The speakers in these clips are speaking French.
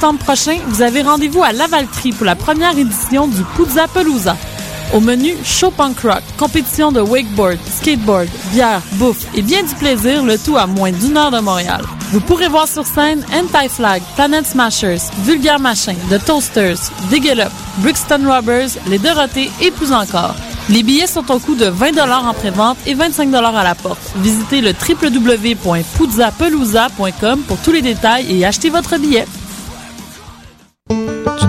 Le 1er septembre prochain, vous avez rendez-vous à Lavaltrie pour la première édition du Puzza. Au menu, show punk rock, compétition de wakeboard, skateboard, bière, bouffe et bien du plaisir, le tout à moins d'une heure de Montréal. Vous pourrez voir sur scène Anti-Flag, Planet Smashers, Vulgar Machin, The Toasters, Dig It Up, Brixton Robbers, Les Dorothées et plus encore. Les billets sont au coût de 20 en pré-vente et 25 à la porte. Visitez le www.puzzapelousa.com pour tous les détails et achetez votre billet.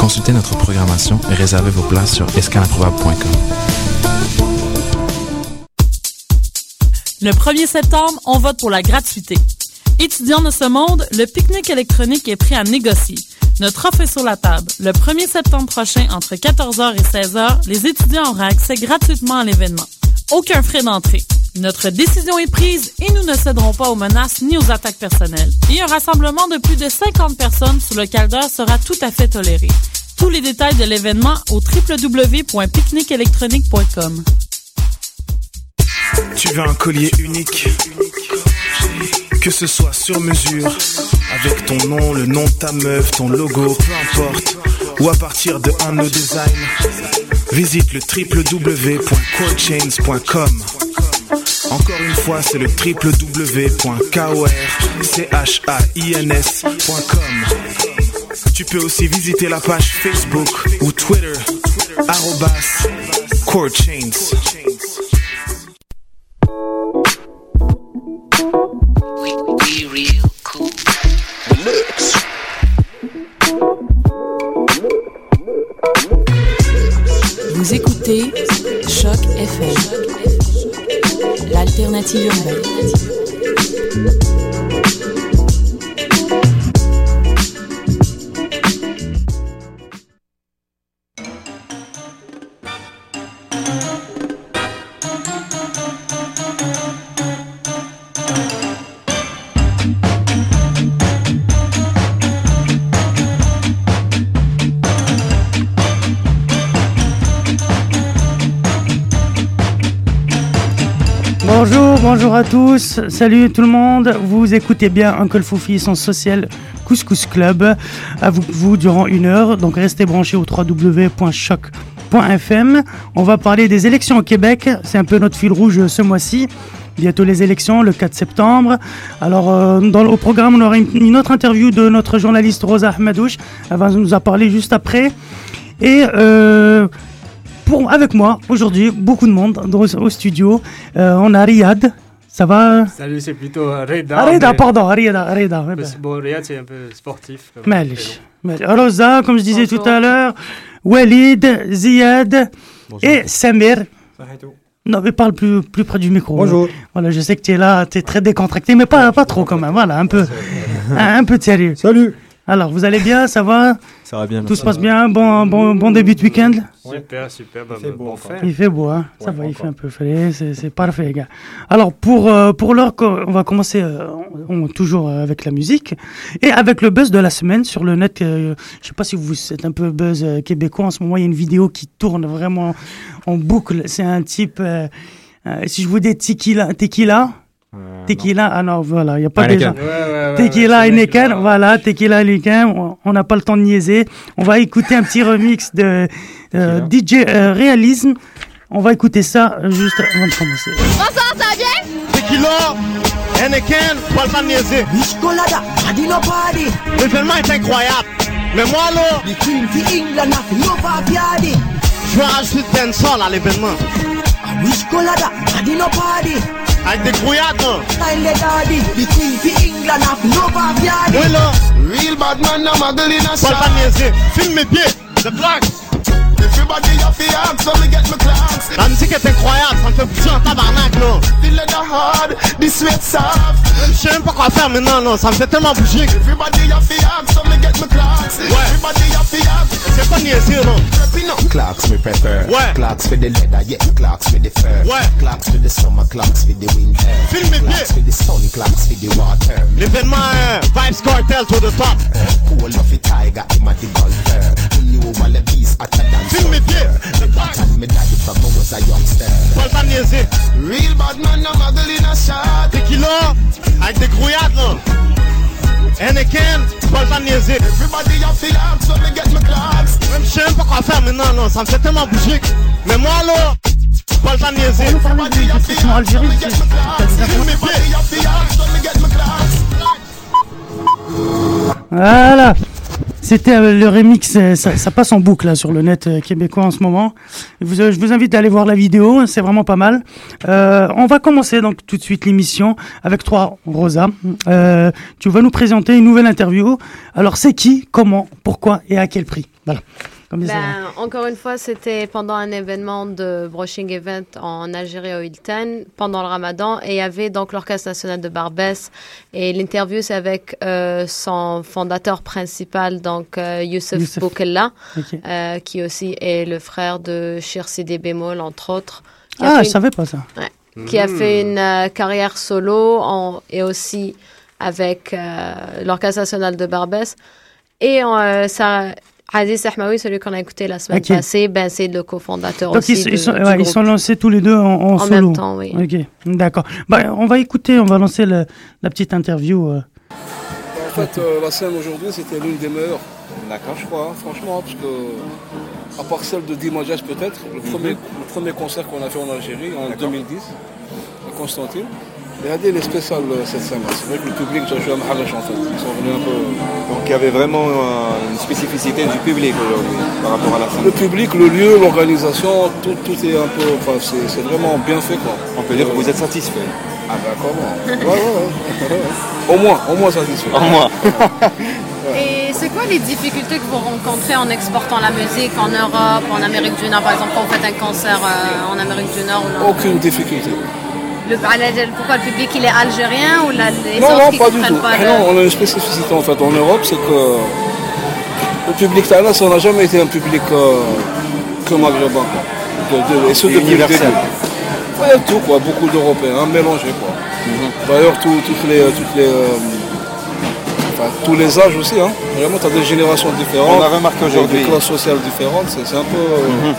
Consultez notre programmation et réservez vos places sur escalimprobable.com. Le 1er septembre, on vote pour la gratuité. Étudiants de ce monde, le pique-nique électronique est prêt à négocier. Notre offre est sur la table. Le 1er septembre prochain, entre 14h et 16h, les étudiants auront accès gratuitement à l'événement. Aucun frais d'entrée. Notre décision est prise et nous ne céderons pas aux menaces ni aux attaques personnelles. Et un rassemblement de plus de 50 personnes sur le calder sera tout à fait toléré. Tous les détails de l'événement au www.picnicelectronique.com. Tu veux un collier unique? Que ce soit sur mesure, avec ton nom, le nom de ta meuf, ton logo, peu importe, ou à partir de un no design, visite le www.corechains.com. Encore une fois, c'est le www.korchains.com. Tu peux aussi visiter la page Facebook ou Twitter, arrobas corechains. Partie urbaine. À tous, salut tout le monde. Vous écoutez bien Uncle Foufi, son social Couscous Club, avec vous durant une heure. Donc restez branchés au www.choc.fm. On va parler des élections au Québec, c'est un peu notre fil rouge ce mois-ci. Bientôt les élections, le 4 septembre. Alors, euh, dans au programme, on aura une, autre interview de notre journaliste Rosa Ahmadouche. Elle va nous en parler juste après. Et euh, avec moi, aujourd'hui, beaucoup de monde dans- au studio. Euh, on a Riyad. Ça va? Salut, c'est plutôt Reda. Ah, Reda, mais- pardon, Riyad, Riyad. mais c'est- Bon, Riyad, c'est un peu sportif. comme Malish. Rosa, comme je disais tout à l'heure, Walid, Ziad et Samir. Non, mais parle plus, plus près du micro. Bonjour. Voilà, je sais que tu es là, tu es très décontracté, mais pas, pas trop quand même. Voilà, un peu, un, un peu de sérieux. Salut. Alors, vous allez bien, ça va? Ça va bien. Tout se passe bien Bon, bon, bon début de week-end? Super, super. Bah, fait bah, beau bon fait. Il fait beau, hein Ça va, il fait un peu frais, c'est parfait, les gars. Alors, pour, euh, pour l'heure, on va commencer euh, on- toujours euh, avec la musique et avec le buzz de la semaine sur le net. euh, je sais pas si vous êtes un peu buzz euh, québécois. En ce moment, il y a une vidéo qui tourne vraiment en boucle. C'est un type. euh, euh, si je vous dis tequila, tequila, tequila, ah non, voilà, il n'y a pas Heineken. déjà. Ouais, ouais, ouais, Tequila ouais, c'est Heineken, voilà, Tequila Heineken, on- on n'a pas le temps de niaiser. On va écouter un petit remix de euh, DJ euh, Realism. On va écouter ça juste avant de commencer. Tequila, Henneken, pas le temps de niaiser. Colada, Adino Party, L'événement est incroyable. Mais moi, là, England, Nova Piadi. je vais rajouter de dancehall à l'événement. Wish Colada, Adino Party, Avec des grouillades, là. Style the Daddy, the Queen fi England, fi Nova Piadi. Oui, là, Real bad man, I'm a girl in a pas le temps de shot. niaiser. Filme mes pieds, de claque. Everybody have the axe, so me get my clocks. La musique est incroyable, ça me fait pousser en tabarnak, là. The leather hard, the sweat soft. Je sais même pas quoi faire maintenant, là. Ça me fait tellement bouger. Everybody have the axe, so me get my clocks. Ouais. Everybody niaiser, non Clocks me prefer. Ouais. Clocks for the leather, yeah. Clocks for the fur. Ouais. Clocks for the summer, clocks for the winter. Filme mes Clocks for the sun, clocks for the water. L'événement euh, Vibes Cartel to the top. Cool of the tiger, him a the golfer. We knew all the beast hotter pieds. The pattern me daddy from I was a youngster. Real bad man, no muggle in a shot. Tequila, avec des grouillades, là. Henneken, niaiser. Everybody have to ask when me get my clocks. Même je sais même pas quoi faire maintenant, non. Ça me fait tellement bouger. Mais moi, là, niaiser. On nous du, me. Voilà. C'était euh, le remix, euh, ça, passe en boucle là, sur le net euh, québécois en ce moment. Je vous invite à aller voir la vidéo, c'est vraiment pas mal. Euh, on va commencer donc tout de suite l'émission avec toi, Rosa. Euh, tu vas nous présenter une nouvelle interview. Alors c'est qui, comment, pourquoi et à quel prix? Voilà. Comme. Ben, encore une fois, c'était pendant un événement de brushing event en Algérie au Hilton pendant le Ramadan et il y avait donc l'orchestre national de Barbès et l'interview c'est avec euh, son fondateur principal donc euh, Youssef, Youssef. Boukella euh, qui aussi est le frère de Shir Sidi Bémol entre autres. Ah, je une- savais pas ça. Ouais. qui a fait une carrière solo en- et aussi avec l'Orchestre national de Barbès. Et euh, ça, Aziz Ahmaoui, celui qu'on a écouté la semaine passée, ben, c'est le cofondateur aussi. ils, ils sont, du ouais, ils groupe. sont lancés tous les deux en, en En solo. même temps, oui. Ok, d'accord. Bah, on va écouter, on va lancer le- la petite interview. euh. En fait, euh, la scène aujourd'hui, c'était l'une des meilleures. D'accord. Je crois, hein, franchement, parce que, à part celle de Dimajas peut-être, le, premier, le premier concert qu'on a fait en Algérie en 2010, à Constantine. Regardez les spéciales euh, cette scène-là. C'est vrai que le public, j'ai joué à Mahalash en fait. Ils sont venus un peu. Donc il y avait vraiment euh, une spécificité du public aujourd'hui par rapport à la scène. Le public, le lieu, l'organisation, tout, tout est un peu. Enfin, c'est vraiment bien fait quoi. On peut dire que vous êtes satisfait. Ah ben comment Ouais, ouais, ouais. Au moins, au moins satisfait. Au moins. Et c'est quoi les difficultés que vous rencontrez en exportant la musique en Europe, en Amérique du Nord, par exemple, quand vous faites un concert euh, en Amérique du Nord ou Aucune difficulté. Le, Pourquoi le public il est algérien ou la, les non, non, qui pas du tout. pas Ah le- Non, on a une spécificité en fait en Europe, c'est que le public thaïlandais, ça n'a jamais été un public euh, que maghrébin. Quoi. De- de- et ce depuis le début. Ouais, tout quoi, beaucoup d'Européens, mélangés quoi. D'ailleurs, tout- toutes les, toutes les, euh, enfin, tous les âges aussi, hein. vraiment, tu as des générations différentes. On a remarqué des- aujourd'hui. Des classes sociales différentes, c'est c'est un peu. euh,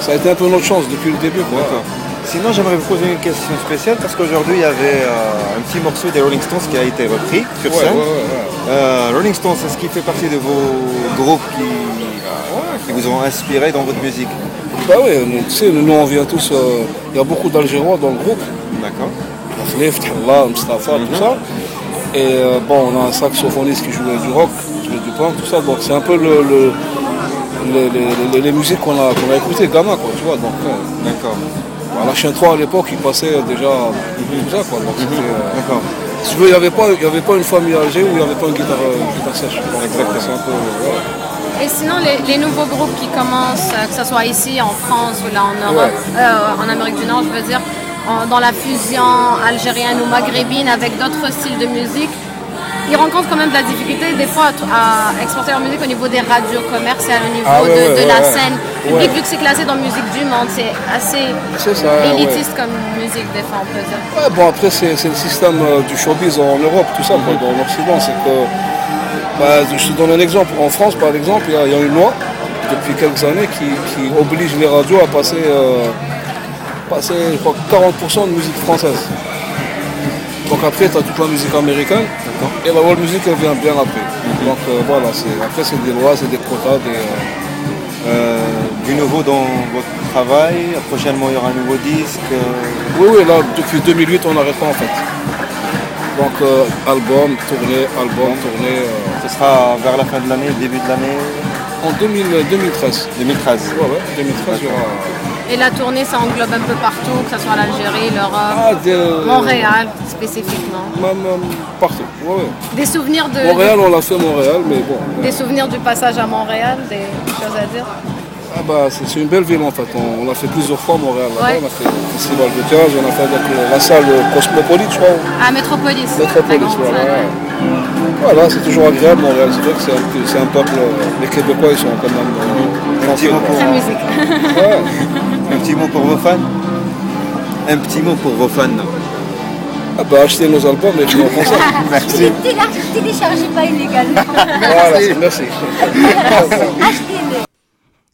Ça a été un peu notre chance depuis le début. Quoi. D'accord. Sinon, j'aimerais vous poser une question spéciale parce qu'aujourd'hui, il y avait euh, un petit morceau des Rolling Stones qui a été repris sur Ouais, scène. ouais, ouais, Euh, Rolling Stones, est-ce qu'il fait partie de vos groupes qui, euh, qui vous ont inspiré dans votre musique? Bah oui, tu sais, nous on vient tous, euh, il y a beaucoup d'Algérois dans le groupe. D'accord. Thallah, Mustafa, tout ça. Et bon, on a un saxophoniste qui jouait du rock, qui du punk, tout ça. Donc c'est un peu le, le- les, les- les- les musiques qu'on a, qu'on a écoutées, gamin, quoi, tu vois. Donc, D'accord. À la chaîne 3 à l'époque, il passait déjà tout ça, quoi. Donc euh, D'accord. si tu veux, il n'y avait, pas- il y avait pas une famille Alger où il n'y avait pas une guitare, euh, une guitare sèche. Exactement. c'est un peu, euh, voilà. Et sinon, les, les nouveaux groupes qui commencent, que ce soit ici, en France ou là en Europe, euh, en Amérique du Nord, je veux dire, en- dans la fusion algérienne ou maghrébine avec d'autres styles de musique, ils rencontrent quand même de la difficulté des fois à, à exporter leur musique au niveau des radios commerciales, au niveau Ah ouais, de, ouais, de ouais, la scène. Public, vu que c'est classé dans musique du monde, c'est assez ça, élitiste comme musique des fois, on peut dire. Ouais, bon après c'est le système euh, du showbiz en Europe, tout ça, dans l'Occident, c'est que, bah, je te donne un exemple, en France par exemple, il y, a- il y a une loi depuis quelques années qui, qui oblige les radios à passer, euh, passer je crois, 40% de musique française. Donc après tu as toute la musique américaine, et la world music elle vient bien après. Donc euh, voilà, c'est- après c'est des lois, c'est des quotas, des... euh, Euh, du nouveau dans votre travail Prochainement, il y aura un nouveau disque euh, Oui, oui, là, depuis 2008, on n'arrête pas en fait. Donc, euh, album, tournée, album, tournée. Ce sera vers la fin de l'année, début de l'année en 2000, 2013. 2013. Ouais, ouais, 2013, il y aura. Et la tournée, ça englobe un peu partout, que ce soit l'Algérie, l'Europe, Ah, Montréal spécifiquement. Même, même partout. Ouais, ouais. Des souvenirs de. Montréal, on l'a fait Montréal, mais bon. Des souvenirs du passage à Montréal, des choses à dire? Ah bah, c'est une belle ville en fait. On, on l'a fait plusieurs fois Montréal. là-bas. Ouais. On a fait le festival de jazz, on a fait avec le- la salle Cosmopolite, je crois. À Métropolis. Métropolis, voilà. Voilà, c'est toujours agréable Montréal. C'est vrai que c'est un, un peuple. euh, Les Québécois, ils sont quand même. euh, Très musique. petit mot pour vos fans. Un petit mot pour vos fans. Ah bah achetez nos albums et venez en concert. Merci. Téléchargez pas illégalement. Voilà, merci. Achetez-les.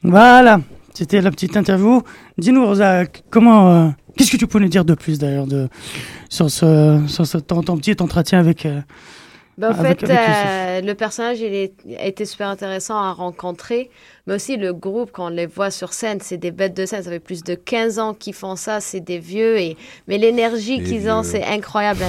Voilà, c'était la petite interview. Dis-nous, Rosa, comment, euh, qu'est-ce que tu peux nous dire de plus d'ailleurs de, sur, ce, sur ce, ton, ton petit entretien avec. euh, Ben, en avec- fait, avec euh, le personnage, il est, a été super intéressant à rencontrer. Mais aussi, le groupe, quand on les voit sur scène, c'est des bêtes de scène. Ça fait plus de 15 ans qu'ils font ça. C'est des vieux. Et... Mais l'énergie qu'ils ont, c'est incroyable.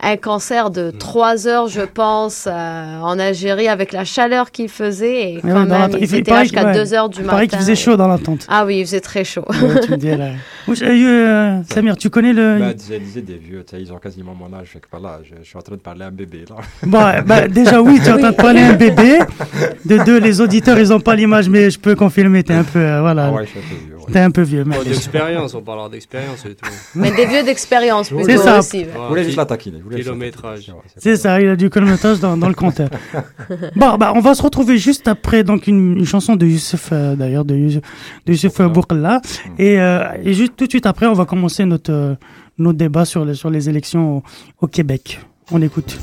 Un, concert de 3 heures, je pense, euh, en Algérie, avec la chaleur qu'il faisait. Et Ouais, quand dans même, ils étaient là jusqu'à que- ouais. 2 heures du Il matin. paraît qu'il faisait chaud dans l'attente. Ah oui, il faisait très chaud. Ouais, tu me dis, là. Euh, euh, Samir, tu connais le. Bah, disais, disais des vieux, ils ont quasiment mon âge, fait que voilà, je, je suis en train de parler à un bébé là. Bon, bah, déjà, oui, tu es en train de parler à un bébé. De deux, les auditeurs, ils n'ont pas l'image, mais je peux confirmer, tu es un peu. euh, voilà. Ah ouais, je suis un peu vieux. T'es un peu vieux, mais. Oh, d'expérience, on parlera d'expérience et tout. Mais des vieux d'expérience plutôt C'est ça. aussi. Vous voulez juste la taquiner, vous voulez juste la Kilométrage. C'est ça, il a du kilométrage dans, dans le compteur. bon, bah, on va se retrouver juste après donc une, une chanson de Youssef, euh, d'ailleurs, de Youssef, de Youssef euh, Boukalla. Et, euh, et juste tout de suite après, on va commencer notre, euh, notre débat sur les, sur les élections au, au Québec. On écoute.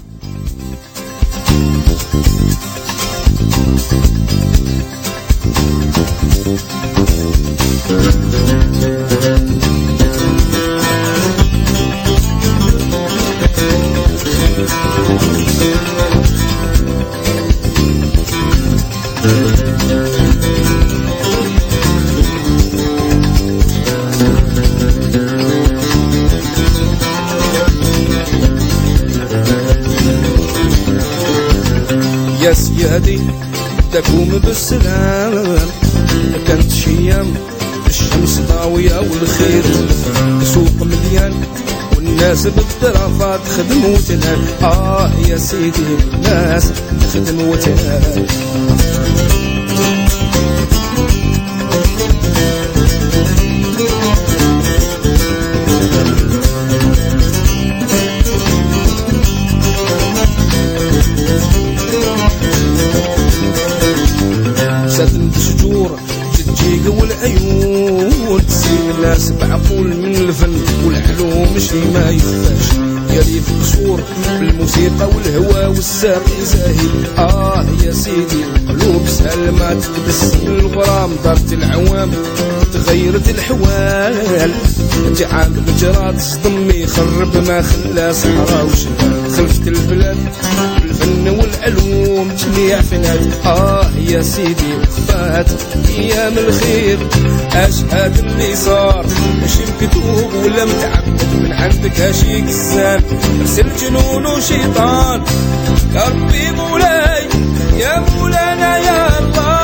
Thank you. رفض خدموتنا. آه يا سيدي الناس خدموتنا. والساقي زاهي. آه يا سيدي القلوب سلمات. تبسم الغرام دارت العوام تغيرت الحوال. جعان بجرات صدم يخرب ما خلى صحراء وشمال. خلفت البلاد بالفن والعلوم جميع فنات. آه يا سيدي وفات أيام الخير. اشهد اللي صار مش مكتوب ولا متعبد من عندك هاشي كسان أرسل جنون وشيطان. يا ربي مولاي يا مولانا يا الله.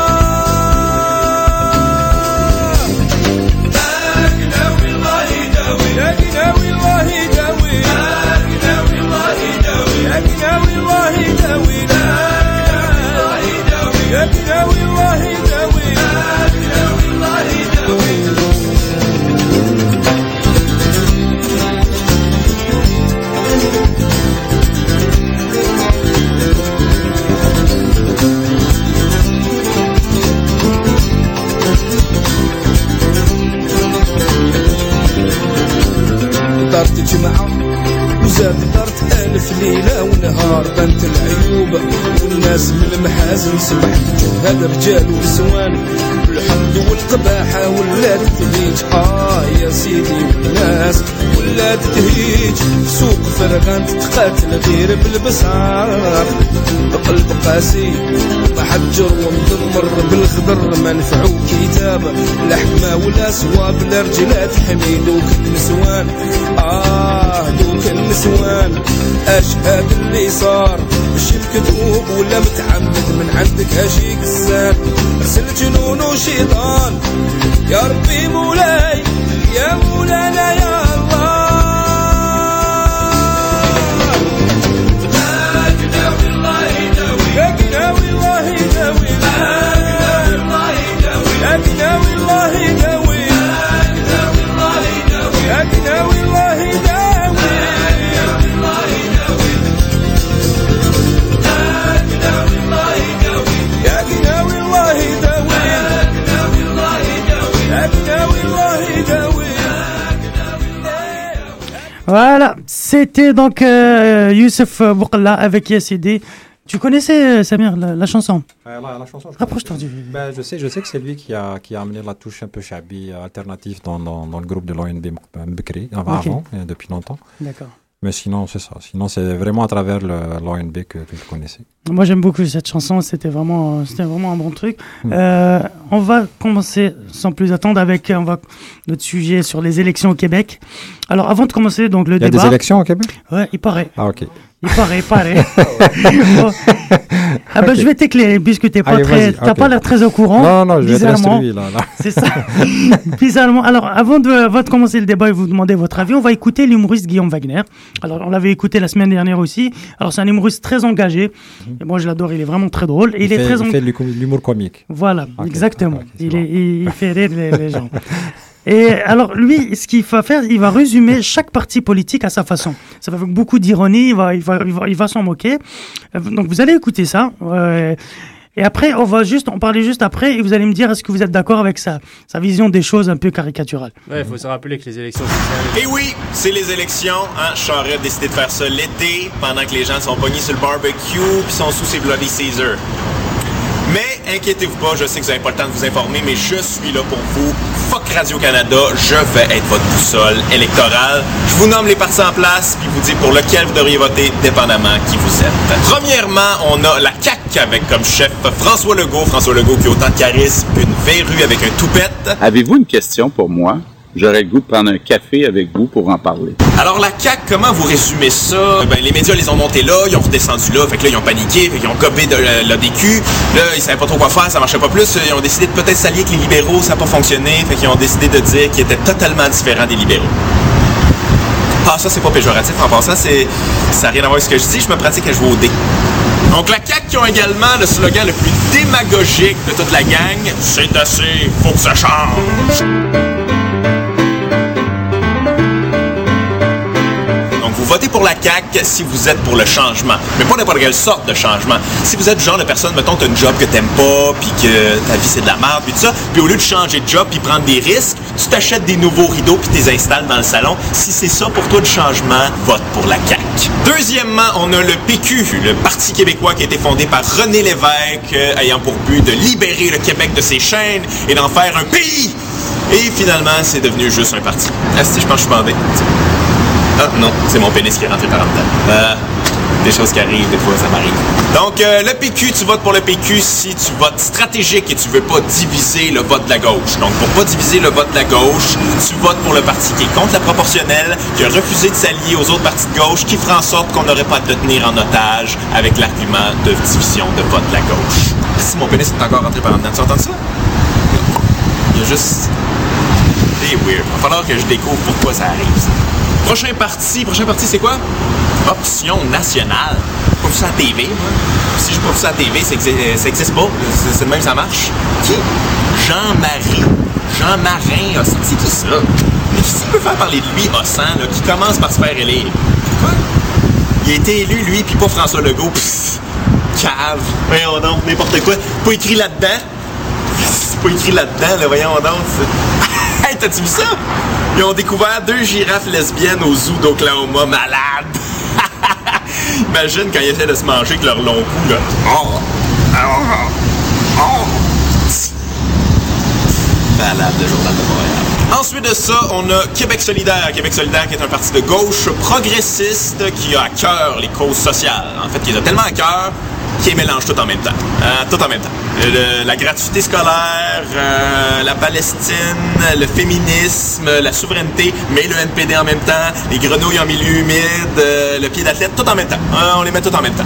لا الله يداوي لا قناوي الله رجال ونسوان الحمد والقباحة ولات تهيج. آه يا سيدي والناس ولات تهيج. سوق فرغان تتقاتل غير بالبصار بقلب قاسي محجر ومدمر. بالخضر ما نفعو كتاب. لحمة ولا صواب لا رجلات حمي دوك النسوان آه دوك النسوان. أشهد اللي صار. مش مكتوب ولا متعمد. من عندك هاشي كسان أرسل جنون وشيطان. يا ربي مولاي يا مولانا يا Voilà, c'était donc euh, Youssef Boukalla avec Yassidi. Tu connaissais, euh, Samir, la, la chanson? Euh, la, la chanson, Rapproche-toi du. Ben, je sais, je sais que c'est lui qui a, qui a amené la touche un peu euh, alternative dans, dans, dans le groupe de l'ONB Mbekri, avant, Ok. avant, depuis longtemps. D'accord. Mais sinon, c'est ça. Sinon, c'est vraiment à travers l'ONB que, que je connaissais. Moi, j'aime beaucoup cette chanson. C'était vraiment, euh, c'était vraiment un bon truc. Hmm. Euh, on va commencer sans plus attendre avec euh, on va, notre sujet sur les élections au Québec. Alors, avant de commencer donc le Il y a débat. des élections au Québec? Ouais, il paraît. Ah, ok. Il paraît, il paraît. Bon. Ah Ok. je vais t'éclairer puisque t'es pas Allez, très, vas-y, t'as ok. pas l'air très au courant. Non, non, je vais être instruit, là, là. C'est ça. bizarrement. Alors, avant de, avant de commencer le débat et vous demander votre avis, on va écouter l'humoriste Guillaume Wagner. Alors, on l'avait écouté la semaine dernière aussi. Alors, c'est un humoriste très engagé. Et moi, je l'adore. Il est vraiment très drôle. Et il, Il, est fait, très il eng- fait l'humour- comique. Voilà, exactement. il, bon. est, il, il fait rire les, les gens. Et alors, lui, ce qu'il va faire, il va résumer chaque parti politique à sa façon. Ça va avec beaucoup d'ironie, il va, il va, il va, il va s'en moquer. Euh, Donc, vous allez écouter ça. euh, et après, on va juste, on parlait juste après, et vous allez me dire est-ce que vous êtes d'accord avec sa, sa vision des choses un peu caricaturale? Ouais, il faut se rappeler que les élections sociales. Et oui, c'est les élections. Hein? Charest a décidé de faire ça l'été, pendant que les gens sont pognés sur le barbecue puis sont sous ses Bloody Caesar. Mais inquiétez-vous pas, je sais que vous n'avez pas le temps de vous informer, mais je suis là pour vous. Fuck Radio-Canada, je vais être votre boussole électorale. Je vous nomme les partis en place, puis vous dis pour lequel vous devriez voter, dépendamment qui vous êtes. Premièrement, on a la CAQ avec comme chef François Legault. François Legault qui a autant de charisme qu'une verrue avec un toupette. Avez-vous une question pour moi? J'aurais le goût de prendre un café avec vous pour en parler. Alors la CAQ, comment vous résumez ça? Ben, les médias les ont montés là, ils ont redescendu là, fait que là, ils ont paniqué, fait ont gobé de la- l'ADQ. Là, ils savaient pas trop quoi faire, ça marchait pas plus. Ils ont décidé de peut-être s'allier avec les libéraux, ça n'a pas fonctionné, fait qu'ils ont décidé de dire qu'ils étaient totalement différents des libéraux. Ah, ça, c'est pas péjoratif en passant, c'est, ça n'a rien à voir avec ce que je dis, je me pratique à jouer au dé. Donc la CAQ qui ont également le slogan le plus démagogique de toute la gang, c'est assez, faut que ça change. Votez pour la CAQ si vous êtes pour le changement. Mais pas n'importe quelle sorte de changement. Si vous êtes le genre de personne, mettons, tu as un job que t'aimes pas, puis que ta vie c'est de la merde, puis tout ça, puis au lieu de changer de job puis prendre des risques, tu t'achètes des nouveaux rideaux puis tu les installes dans le salon. Si c'est ça pour toi le changement, vote pour la CAQ. Deuxièmement, on a le PQ, le Parti québécois qui a été fondé par René Lévesque, euh, ayant pour but de libérer le Québec de ses chaînes et d'en faire un pays. Et finalement, c'est devenu juste un parti. Ah, si, je pense que je suis. Ah non, c'est mon pénis qui est rentré par en dedans. Euh, des choses qui arrivent, des fois ça m'arrive. Donc euh, le PQ, tu votes pour le PQ si tu votes stratégique et tu veux pas diviser le vote de la gauche. Donc pour pas diviser le vote de la gauche, tu votes pour le parti qui est contre la proportionnelle, qui a refusé de s'allier aux autres partis de gauche, qui fera en sorte qu'on n'aurait pas à te tenir en otage avec l'argument de division de vote de la gauche. Si mon pénis est encore rentré par en dedans, tu entends ça? Il y a juste... C'est weird. Il va falloir que je découvre pourquoi ça arrive, ça. Prochain parti, prochain parti, c'est quoi? Option nationale. Pas ça à TV, moi. Si j'ai pas ça à TV, ça exi- ça existe pas. C'est même, ça marche. Qui? Jean-Marie. Jean Marin. C'est qui ça? Mais qui peut faire parler de lui, Hossan, là, qui commence par se faire élire? Quoi? Il a été élu, lui, puis pas François Legault. Pfff, cave. Voyons donc, n'importe quoi. Pas écrit là-dedans. Pas écrit là-dedans, là, voyons donc. hey, t'as-tu vu ça? Ils ont découvert deux girafes lesbiennes au zoo d'Oklahoma, malade. Imagine quand ils essaient de se manger avec leur long cou, là. Malade de Journal de Montréal. Ensuite de ça, on a Québec solidaire. Québec solidaire qui est un parti de gauche progressiste qui a à cœur les causes sociales. En fait, qui a tellement à cœur qu'il mélange tout en même temps. Euh, tout en même temps. La gratuité scolaire, euh, la Palestine, le féminisme, la souveraineté, mais le NPD en même temps, les grenouilles en milieu humide, euh, le pied d'athlète, tout en même temps. On les met tout en même temps.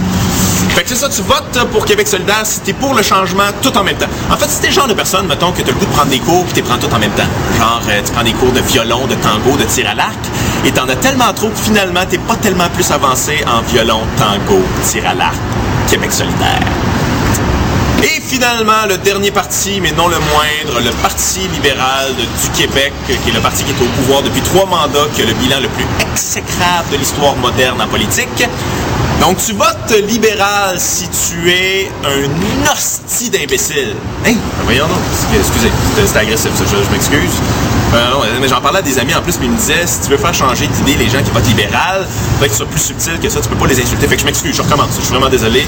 Fait que c'est ça, tu votes pour Québec solidaire si t'es pour le changement tout en même temps. En fait, si t'es le genre de personne, mettons, que t'as le goût de prendre des cours puis t'es prends tout en même temps. Genre, tu prends des cours de violon, de tango, de tir à l'arc, et t'en as tellement trop que finalement, t'es pas tellement plus avancé en violon, tango, tir à l'arc, Québec solidaire. Et finalement, le dernier parti, mais non le moindre, le Parti libéral du Québec, qui est le parti qui est au pouvoir depuis trois mandats, qui a le bilan le plus exécrable de l'histoire moderne en politique. Donc, tu votes libéral si tu es un hostie d'imbécile. Hein? Ben voyons donc. Excusez, c'était agressif, ça, je m'excuse. Non, mais j'en parlais à des amis en plus, mais ils me disaient si tu veux faire changer d'idée les gens qui votent libéral, faudrait tu sois plus subtil que ça, tu peux pas les insulter. Fait que je m'excuse, je recommence, je suis vraiment désolé.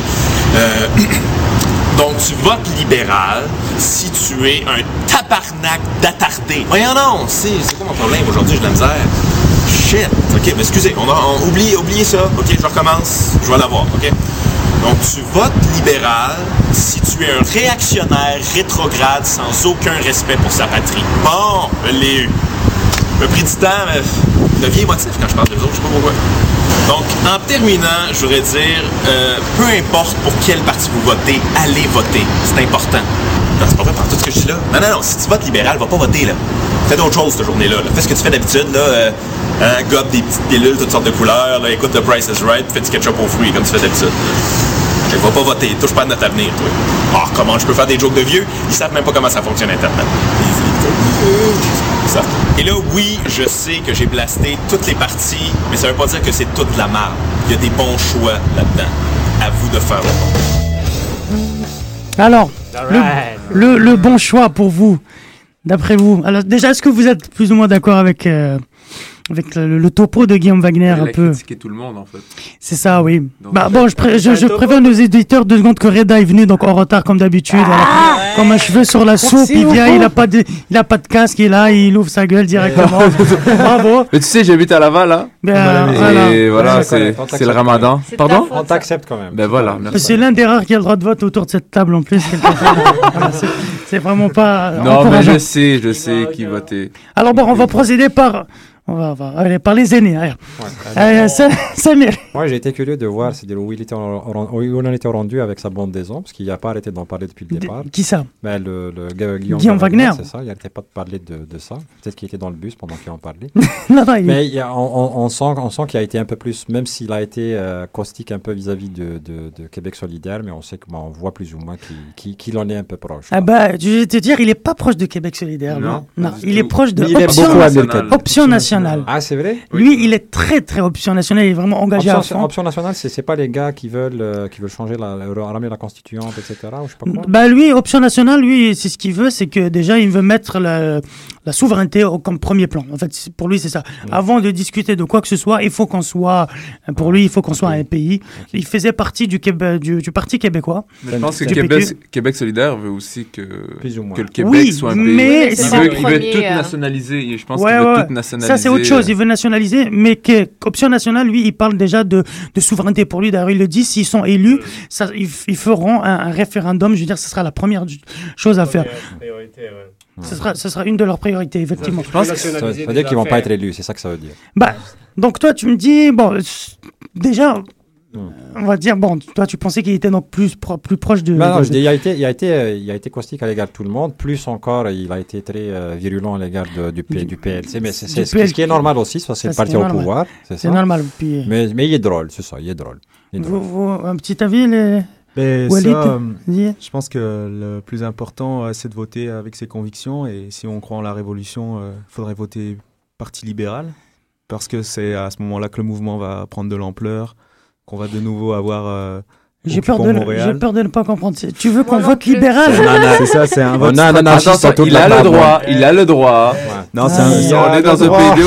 Euh, donc, tu votes libéral si tu es un tabarnak d'attardé. Voyons non, c'est c'est quoi mon problème aujourd'hui, j'ai de la misère. Shit. OK, mais excusez, on a on, oublie, oubliez ça. OK, je recommence, je vais l'avoir, OK? Donc, tu votes libéral si tu es un réactionnaire rétrograde sans aucun respect pour sa patrie. Bon, je l'ai eu. Me pris du temps, mais je deviens émotif quand je parle de autres, je sais pas pourquoi. Donc, en terminant, je voudrais dire, euh, peu importe pour quel parti vous votez, allez voter. C'est important. C'est pas vrai par tout ce que je dis là. Non, non, non, si tu votes libéral, va pas voter, là. Fais d'autres choses cette journée-là. là. Fais ce que tu fais d'habitude, là. Euh, hein, gobe des petites pilules, toutes sortes de couleurs, là, écoute The Price is Right, fais du ketchup aux fruits, comme tu fais d'habitude. Je va pas voter, touche pas à notre avenir, toi. Ah, comment je peux faire des jokes de vieux? Ils savent même pas comment ça fonctionne Internet. Et là, oui, je sais que j'ai blasté toutes les parties, mais ça veut pas dire que c'est toute la marde. Il y a des bons choix là-dedans. À vous de faire le bon. Alors, le, le, le bon choix pour vous, d'après vous. Alors déjà, est-ce que vous êtes plus ou moins d'accord avec, euh, avec le, le topo de Guillaume Wagner Il un a peu critiqué tout le monde, en fait. C'est ça, oui. Donc, bah, euh, bon, je, pré- je, je préviens nos éditeurs deux secondes que Reda est venu donc en retard comme d'habitude. voilà. Comme un cheveu sur la soupe, il vient, il a pas de, il a pas de casque, il est là, il ouvre sa gueule directement. Bravo. Mais tu sais, j'habite à Laval, là. Ben, Et voilà. c'est le ramadan. Pardon On t'accepte quand même. Ben voilà, merci. C'est l'un des rares qui a le droit de vote autour de cette table en plus. c'est- vraiment pas. Non, mais je sais, je sais qui voter. Alors bon, on va procéder par, on va, on va aller par les aînés. Allez. Ouais. Euh, Samir. Moi, j'ai été curieux de voir c'est-à-dire où, il était en- où il en était rendu avec sa bande des ondes, parce qu'il n'a pas arrêté d'en parler depuis le départ. Qui ça? Ben, le, le Gu- Guillaume, Guillaume Wagner. C'est ça, il n'arrêtait pas de parler de, de ça. Peut-être qu'il était dans le bus pendant qu'il en parlait. Non, non, il- Mais il y a- on, sent, on sent qu'il a été un peu plus, même s'il a été euh, caustique un peu vis-à-vis de, de- de Québec solidaire, mais on sait qu'on on voit plus ou moins qu'il qu'il en est un peu proche. Ah bah, je vais te dire, il est pas proche de Québec solidaire. Non, non il est proche de il est option, beaucoup nationale. Nationale. Ah, c'est vrai Lui, il est très très option nationale. Il est vraiment engagé à Option, fond. option nationale, c'est pas les gars qui veulent, euh, qui veulent changer la, ramener la constituante, etc. Ou je sais pas quoi. Bah lui, option nationale, lui, c'est ce qu'il veut, c'est que déjà il veut mettre la, la souveraineté au, comme premier plan. En fait, pour lui, c'est ça. Avant de discuter de quoi que ce soit, il faut qu'on soit, pour lui, il faut qu'on soit un pays. Il faisait partie du, Québec, du, du Parti québécois. Mais je pense que Québec. Québec solidaire veut aussi que, Plus ou moins. que le Québec Oui, soit un mais pays. Il ça veut, il veut tout euh. nationaliser. Je pense Ouais, qu'il veut ouais. tout nationaliser. Ça, c'est autre chose. Il veut nationaliser, mais que, qu'option nationale, lui, il parle déjà de, de souveraineté. Pour lui, d'ailleurs, il le dit, s'ils sont élus, ça, ils, ils feront un, un référendum. Je veux dire, ce sera la première chose à faire. Priorité, ouais. Ce sera, ce sera une de leurs priorités, effectivement. Je pense que Ça, ça veut dire qu'ils vont pas être élus, c'est ça que ça veut dire. Bah, donc toi, tu me dis, bon, déjà, on va dire, bon, toi, tu pensais qu'il était plus, pro- plus proche de. Bah non, de- je dis, il a été, il a été, euh, il a été caustique à l'égard de tout le monde. Plus encore, il a été très euh, virulent à l'égard du, du PLC. Mais c'est du c'est- ce qui est normal aussi, ça, c'est Ça, le parti au normal. pouvoir. C'est C'est ça. normal. Puis, Mais, mais il est drôle, c'est ça, il est drôle. Il est drôle. vous, vous- un petit avis, les... Mais Walid, ça, euh, je pense que le plus important, euh, c'est de voter avec ses convictions. Et si on croit en la révolution, il faudrait voter Parti libéral. Parce que c'est à ce moment-là que le mouvement va prendre de l'ampleur, qu'on va de nouveau avoir. euh, J'ai peur, de, Montréal. j'ai peur de ne pas comprendre. Tu veux qu'on non vote libéral? C'est ça, c'est un On vote a un stratégique. anarchiste Attention, dans toute il a le droit, il a le droit. Non, c'est Ah, un- On est dans un pays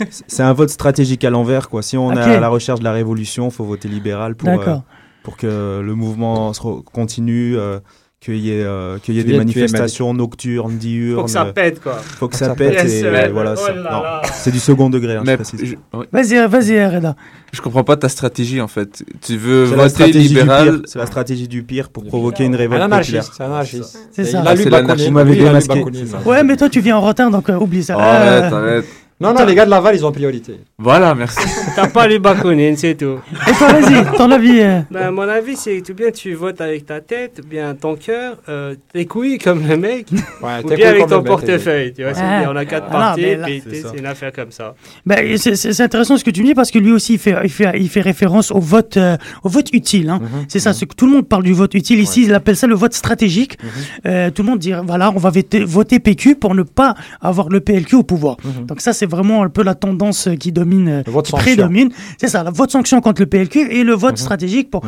de... c'est un vote stratégique à l'envers. quoi. Si on est à la recherche de la révolution, il faut voter libéral pour, euh, D'accord. Pour que le mouvement continue, euh, qu'il y ait, euh, qu'il y ait Tu des manifestations nocturnes, diurnes. Faut que ça euh, pète, quoi. faut que Faut ça que ça pète. et, euh, oh voilà, là ça- là. non, c'est du second degré. hein, je Mais précise. je, ouais. Vas-y, vas-y, Reda. Je comprends pas ta stratégie, en fait. Tu veux C'est la voter stratégie du libéral... pire. C'est la stratégie du pire pour provoquer une Un révolte populaire. anarchiste, c'est un anarchiste. C'est ça. Ah, c'est l'anarchie. Vous m'avez démasqué. Ouais, mais toi, tu viens en retard, donc euh, oublie ça. Oh, Euh, arrête, arrête. Non, non, les gars de Laval, ils ont priorité. Voilà, merci. T'as pas les Bakounine, c'est tout. Et toi, vas-y, ton avis. euh, Ben, mon avis, c'est tout bien tu votes avec ta tête, bien ton cœur, euh, tes couilles comme le mec, Ouais, ou t'es bien avec ton portefeuille. Tu vois, c'est bien, on a quatre Ah, parties, là- C'est une affaire comme ça. Ben, c'est- intéressant ce que tu dis parce que lui aussi il fait, il fait, il fait référence au vote, euh, au vote utile. Hein. Mhm, c'est ça, c'est que tout le monde parle du vote utile. Ici, il appelle ça le vote stratégique. Mhm. Euh, tout le monde dit voilà, on va voter, PQ pour ne pas avoir le PLQ au pouvoir. Donc ça, c'est vraiment un peu la tendance qui domine, vote qui prédomine. C'est ça, le vote sanction contre le PLQ et le vote stratégique pour.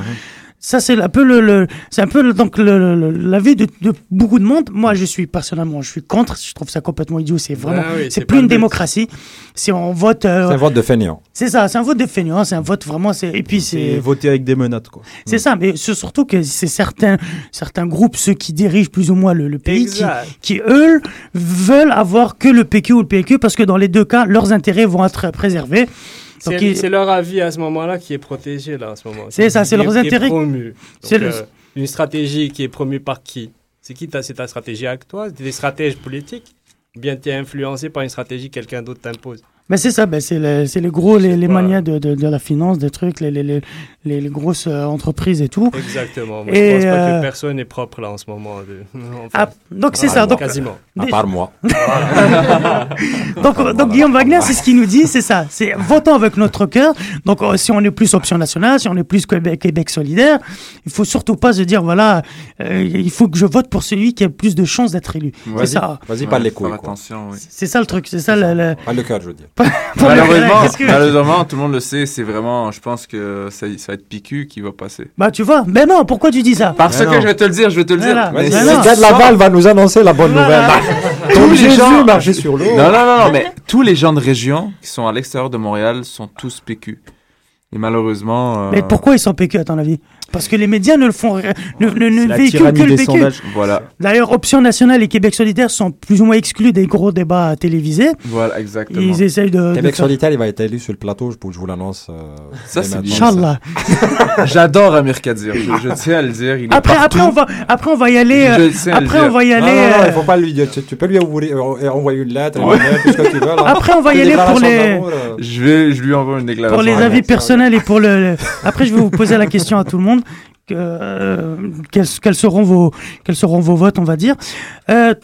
Ça, c'est un peu le, le- c'est un peu le- donc le- le- l'avis de, de beaucoup de monde. Moi, je suis personnellement, je suis contre. Je trouve ça complètement idiot. C'est vraiment, Ah oui, c'est c'est plus une but. démocratie. Si on vote, euh, C'est un vote de feignant. c'est ça, c'est un vote de feignant. C'est un vote vraiment. C'est et puis c'est voter avec des menottes, quoi. c'est ça, mais c'est surtout que c'est certains, certains groupes, ceux qui dirigent plus ou moins le, le pays, qui, qui, eux, veulent avoir que le PQ ou le PLQ parce que dans les deux cas, leurs intérêts vont être préservés. C'est ils- leur avis à ce moment-là qui est protégé là, à ce moment. C'est ça, c'est leurs intérêts. C'est le- euh, une stratégie qui est promue par qui? C'est qui ta, c'est ta stratégie avec toi? Des stratèges politiques? Ou bien tu es influencé par une stratégie que quelqu'un d'autre t'impose? Ben c'est ça, ben c'est le- c'est les gros, les, les manias de, de, de la finance, des trucs, les, les, les, les, les grosses euh, entreprises et tout. Exactement. Moi, Et, je pense pas euh, que personne n'est propre là en ce moment. de- Enfin, Ah, donc c'est ça, donc Quasiment. À part moi. donc, donc Guillaume Wagner, c'est ce qu'il nous dit, c'est ça. C'est votons avec notre cœur. Donc euh, si on est plus option nationale, si on est plus Québec, Québec solidaire, il faut surtout pas se dire voilà, euh, il faut que je vote pour celui qui a plus de chances d'être élu. C'est Vas-y, ça. vas-y, parle les couilles. Attention, oui. C'est ça le truc. C'est ça le. le- Pas le cœur, je veux dire. Malheureusement, que- malheureusement, tout le monde le sait, c'est vraiment, je pense que ça, ça va être PQ qui va passer. Bah tu vois, mais non, pourquoi tu dis ça? Parce que je vais te le dire, je vais te le dire. Mais Mais. Le gars de Laval va nous annoncer la bonne nouvelle. Tous les gens- marchait sur l'eau. Non, non, non, non, mais tous les gens de région qui sont à l'extérieur de Montréal sont tous PQ. Et malheureusement. euh, Mais pourquoi ils sont PQ à ton avis? Parce que les médias ne le font, ne, ne, véhiculent que le sondages. Voilà. D'ailleurs, Option Nationale et Québec Solidaire sont plus ou moins exclus des gros débats télévisés. Voilà, exactement. Ils essayent de. de Québec faire- solitaire, il va être élu sur le plateau, je, je vous l'annonce. euh, Ça, c'est. Inch'Allah. J'adore Amir Kadir. Je, je tiens à le dire. Il Après, après, on va, après, on va y aller. euh, Je tiens à le après, dire. on va y aller. Non, non, non, euh, il faut pas lui. Tu, tu peux lui envoyer, euh, envoyer une lettre, Ouais. une lettre, tout ce que tu veux. là. Après, on va y aller pour les-. Je, vais, je lui envoie une déclaration. pour les avis personnels et pour le- Après, je vais vous poser la question à tout le monde. Que, quels, seront vos, votes, on va dire. Euh,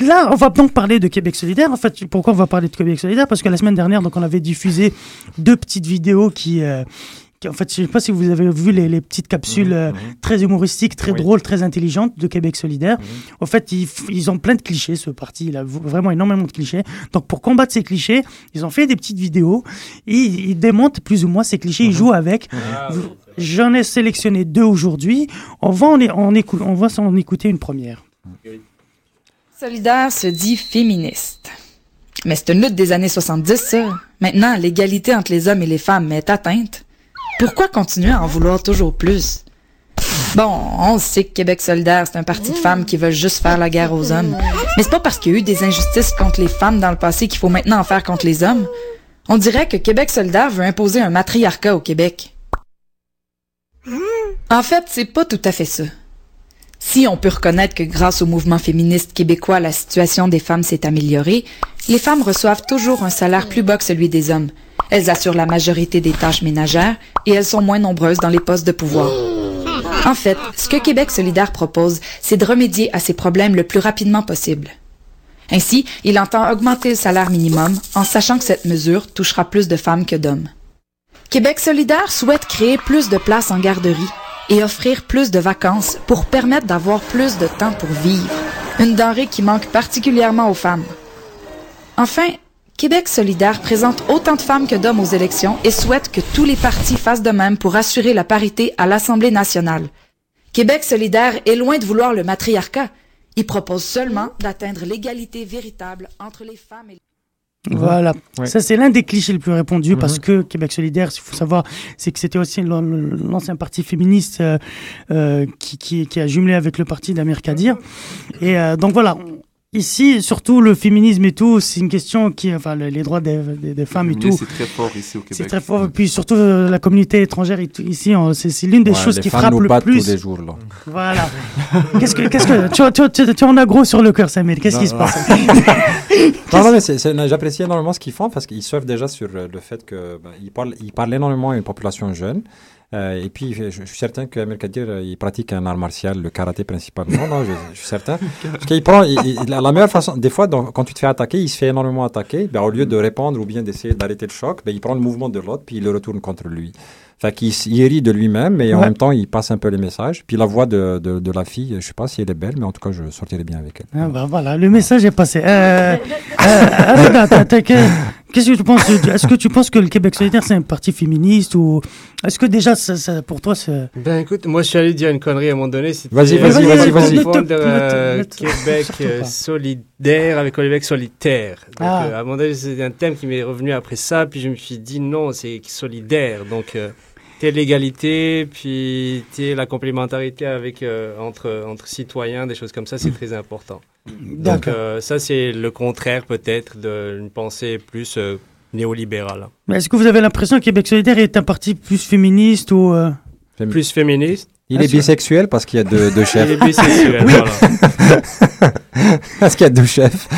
là, on va donc parler de Québec solidaire. En fait, pourquoi on va parler de Québec solidaire? Parce que la semaine dernière, donc, on avait diffusé deux petites vidéos qui. euh, qui- en fait, je ne sais pas si vous avez vu les, les petites capsules euh, très humoristiques, très drôles, très intelligentes de Québec solidaire. En fait, ils, ont plein de clichés, ce parti. Il a vraiment énormément de clichés. Donc, pour combattre ces clichés, ils ont fait des petites vidéos et ils, ils démontent plus ou moins ces clichés. Ils jouent avec. J'en ai sélectionné deux aujourd'hui. On va en, é- en écou- on va s'en écouter une première. Solidaire se dit féministe. Mais c'est une lutte des années 70, ça. Maintenant, l'égalité entre les hommes et les femmes est atteinte. Pourquoi continuer à en vouloir toujours plus? Bon, on sait que Québec solidaire, c'est un parti de femmes qui veulent juste faire la guerre aux hommes. Mais c'est pas parce qu'il y a eu des injustices contre les femmes dans le passé qu'il faut maintenant en faire contre les hommes. On dirait que Québec solidaire veut imposer un matriarcat au Québec. En fait, c'est pas tout à fait ça. Si on peut reconnaître que grâce au mouvement féministe québécois, la situation des femmes s'est améliorée, les femmes reçoivent toujours un salaire plus bas que celui des hommes. Elles assurent la majorité des tâches ménagères et elles sont moins nombreuses dans les postes de pouvoir. En fait, ce que Québec solidaire propose, c'est de remédier à ces problèmes le plus rapidement possible. Ainsi, il entend augmenter le salaire minimum en sachant que cette mesure touchera plus de femmes que d'hommes. Québec solidaire souhaite créer plus de places en garderie et offrir plus de vacances pour permettre d'avoir plus de temps pour vivre, une denrée qui manque particulièrement aux femmes. Enfin, Québec solidaire présente autant de femmes que d'hommes aux élections et souhaite que tous les partis fassent de même pour assurer la parité à l'Assemblée nationale. Québec solidaire est loin de vouloir le matriarcat. Il propose seulement d'atteindre l'égalité véritable entre les femmes et les Voilà. Ouais. Ça, c'est l'un des clichés les plus répandus parce que Québec solidaire, il faut savoir, c'est que c'était aussi l'an- l'ancien parti féministe euh, euh, qui, qui, qui a jumelé avec le parti d'Amir Kadir. Et euh, donc voilà. Ici, surtout le féminisme et tout, c'est une question qui, enfin, le- les droits des, des, des femmes et tout. C'est très fort ici au Québec. C'est très fort. Et puis surtout euh, la communauté étrangère et tout, ici, on- c'est c'est l'une des Ouais, choses les qui femmes frappe nous le battent plus. tous les jours, là. Voilà. qu'est-ce que, qu'est-ce que, tu, tu, tu, tu en as gros sur le cœur, Samir. Qu'est-ce qui se passe? non, non, mais c'est- c'est- j'apprécie énormément ce qu'ils font parce qu'ils surfent déjà sur euh, le fait que ben, ils parlent, ils parlent énormément à une population jeune. Euh, et puis, je, je suis certain que Amir Kadir, euh, il pratique un art martial, le karaté principalement. Non, je, je suis certain. Parce qu'il prend, il- il- la, meilleure façon, des fois, donc, quand tu te fais attaquer, il se fait énormément attaquer. Ben, au lieu de répondre ou bien d'essayer d'arrêter le choc, ben, il prend le mouvement de l'autre puis il le retourne contre lui. Fait qu'il rit de lui-même et en Ouais. même temps, il passe un peu les messages. Puis la voix de, de, de la fille, je sais pas si elle est belle, mais en tout cas, je sortirai bien avec elle. Ah bah voilà, le message est passé. Euh, euh, Qu'est-ce que tu penses Est-ce que tu penses que le Québec solidaire c'est un parti féministe ou est-ce que déjà ça, ça- pour toi c'est Ben écoute, moi je suis allé dire une connerie à un moment donné. c'était, Vas-y, vas-y, euh, vas-y, vas-y. euh, Québec euh, solidaire avec Québec solitaire. Donc, Ah. euh, à un moment donné, c'est un thème qui m'est revenu après ça, puis je me suis dit non, c'est solidaire. Donc, euh, t'es l'égalité, puis t'es la complémentarité avec euh, entre entre citoyens, des choses comme ça, c'est très important. Donc euh, ça, c'est le contraire peut-être d'une pensée plus euh, néolibérale. Mais est-ce que vous avez l'impression que Québec solidaire est un parti plus féministe ou euh, Plus féministe. Il est bisexuel parce qu'il y a deux, deux chefs. Il est bisexuel, Oui. voilà. parce qu'il y a deux chefs.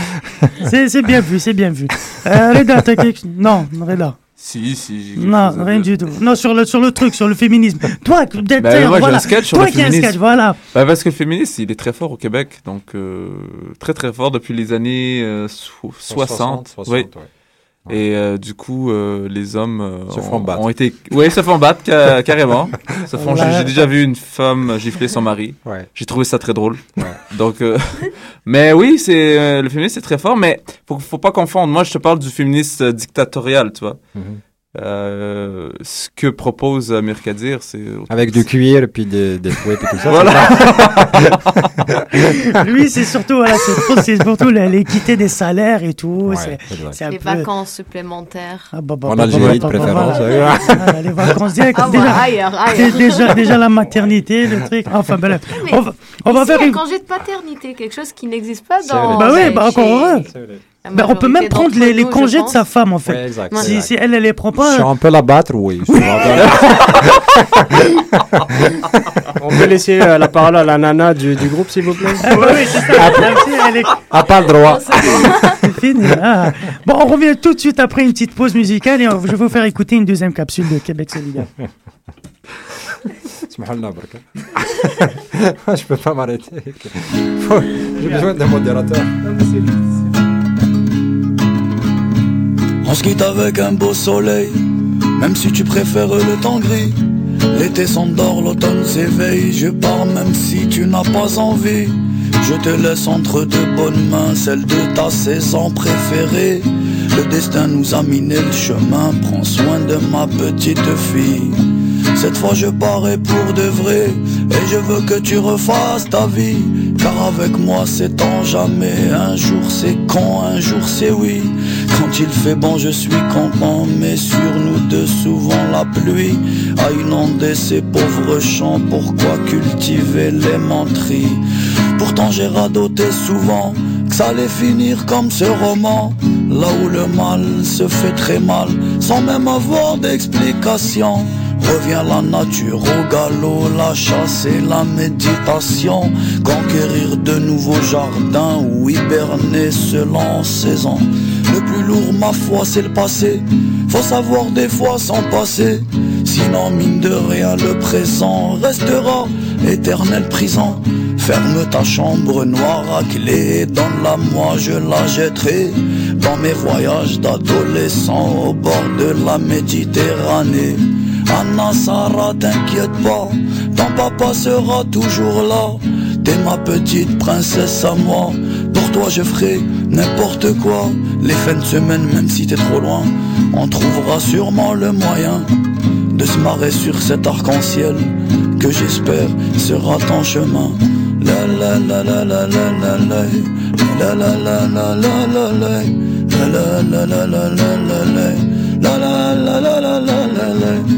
C'est c'est bien vu, c'est bien vu. Euh, Reda, t'as quelque Non, Reda. Si, si. Non, rien dire. du tout. Non, sur le, sur le truc, sur le féminisme. Toi, Bah, moi, voilà. un sketch sur Toi le qui as un sketch, voilà. Bah, parce que le féminisme, il est très fort au Québec. Donc, euh, très, très fort depuis les années euh, so- 60. 60, oui. ouais. Et euh, du coup, euh, les hommes euh, Se ont, font battre. ont été. Oui, se font battre ca- carrément. Se font- Ouais. J'ai déjà vu une femme gifler son mari. Ouais. J'ai trouvé ça très drôle. Donc, mais oui, c'est le féminisme, c'est très fort. Mais faut, faut pas confondre. Moi, je te parle du féminisme dictatorial, tu vois. Mhm. Ce que propose Amir Kadir, c'est Avec du cuir, puis des, des fouets, puis tout ça. Voilà. Lui, c'est surtout, voilà, c'est surtout l'équité des salaires et tout. c'est- c'est un Les peu- vacances supplémentaires. Ah, bah, bah, En bah, Algérie, bah, de bah, préférence, ouais. Les vacances directes. Ah, déjà, ailleurs, ailleurs. dé- déjà, déjà la maternité, le truc. Enfin, bref. On va, on va faire un une. congé de paternité, quelque chose qui n'existe pas dans. Bah oui, bah encore heureux. La Ben, on peut même prendre les, les nous, je congés de sa femme, en fait. Ouais, exact, si, exact. si elle, elle les prend Si pas. on peut la battre, oui. On peut laisser euh, la parole à la nana du, du groupe, s'il vous plaît Ah, bah oui, c'est ça. Elle est- A pas le droit. C'est fini. ah. Bon, on revient tout de suite après une petite pause musicale et on- je vais vous faire écouter une deuxième capsule de Québec solidaire. Je peux pas m'arrêter. J'ai besoin d'un modérateur. On se quitte avec un beau soleil, même si tu préfères le temps gris. L'été s'endort, l'automne s'éveille, je pars même si tu n'as pas envie. Je te laisse entre deux bonnes mains, celle de ta saison préférée. Le destin nous a miné le chemin, prends soin de ma petite fille. Cette fois je parais pour de vrai. Et je veux que tu refasses ta vie. Car avec moi c'est en jamais. Un jour c'est quand, un jour c'est oui. Quand il fait bon je suis content. Mais sur nous deux souvent la pluie A inondé ces pauvres champs. Pourquoi cultiver les menteries? Pourtant j'ai radoté souvent que ça allait finir comme ce roman. Là où le mal se fait très mal Sans même avoir d'explication Revient la nature au galop, la chasse et la méditation. Conquérir de nouveaux jardins ou hiberner selon saison Le plus lourd ma foi c'est le passé. Faut savoir des fois s'en passer. Sinon mine de rien le présent restera éternelle prison. Ferme ta chambre noire à clé, donne-la moi, je la jetterai. Dans mes voyages d'adolescent au bord de la Méditerranée Anna Sarah, t'inquiète pas, ton papa sera toujours là T'es ma petite princesse à moi, pour toi je ferai n'importe quoi Les fins de semaine, même si t'es trop loin, on trouvera sûrement le moyen De se marrer sur cet arc-en-ciel que j'espère sera ton chemin la la la la La la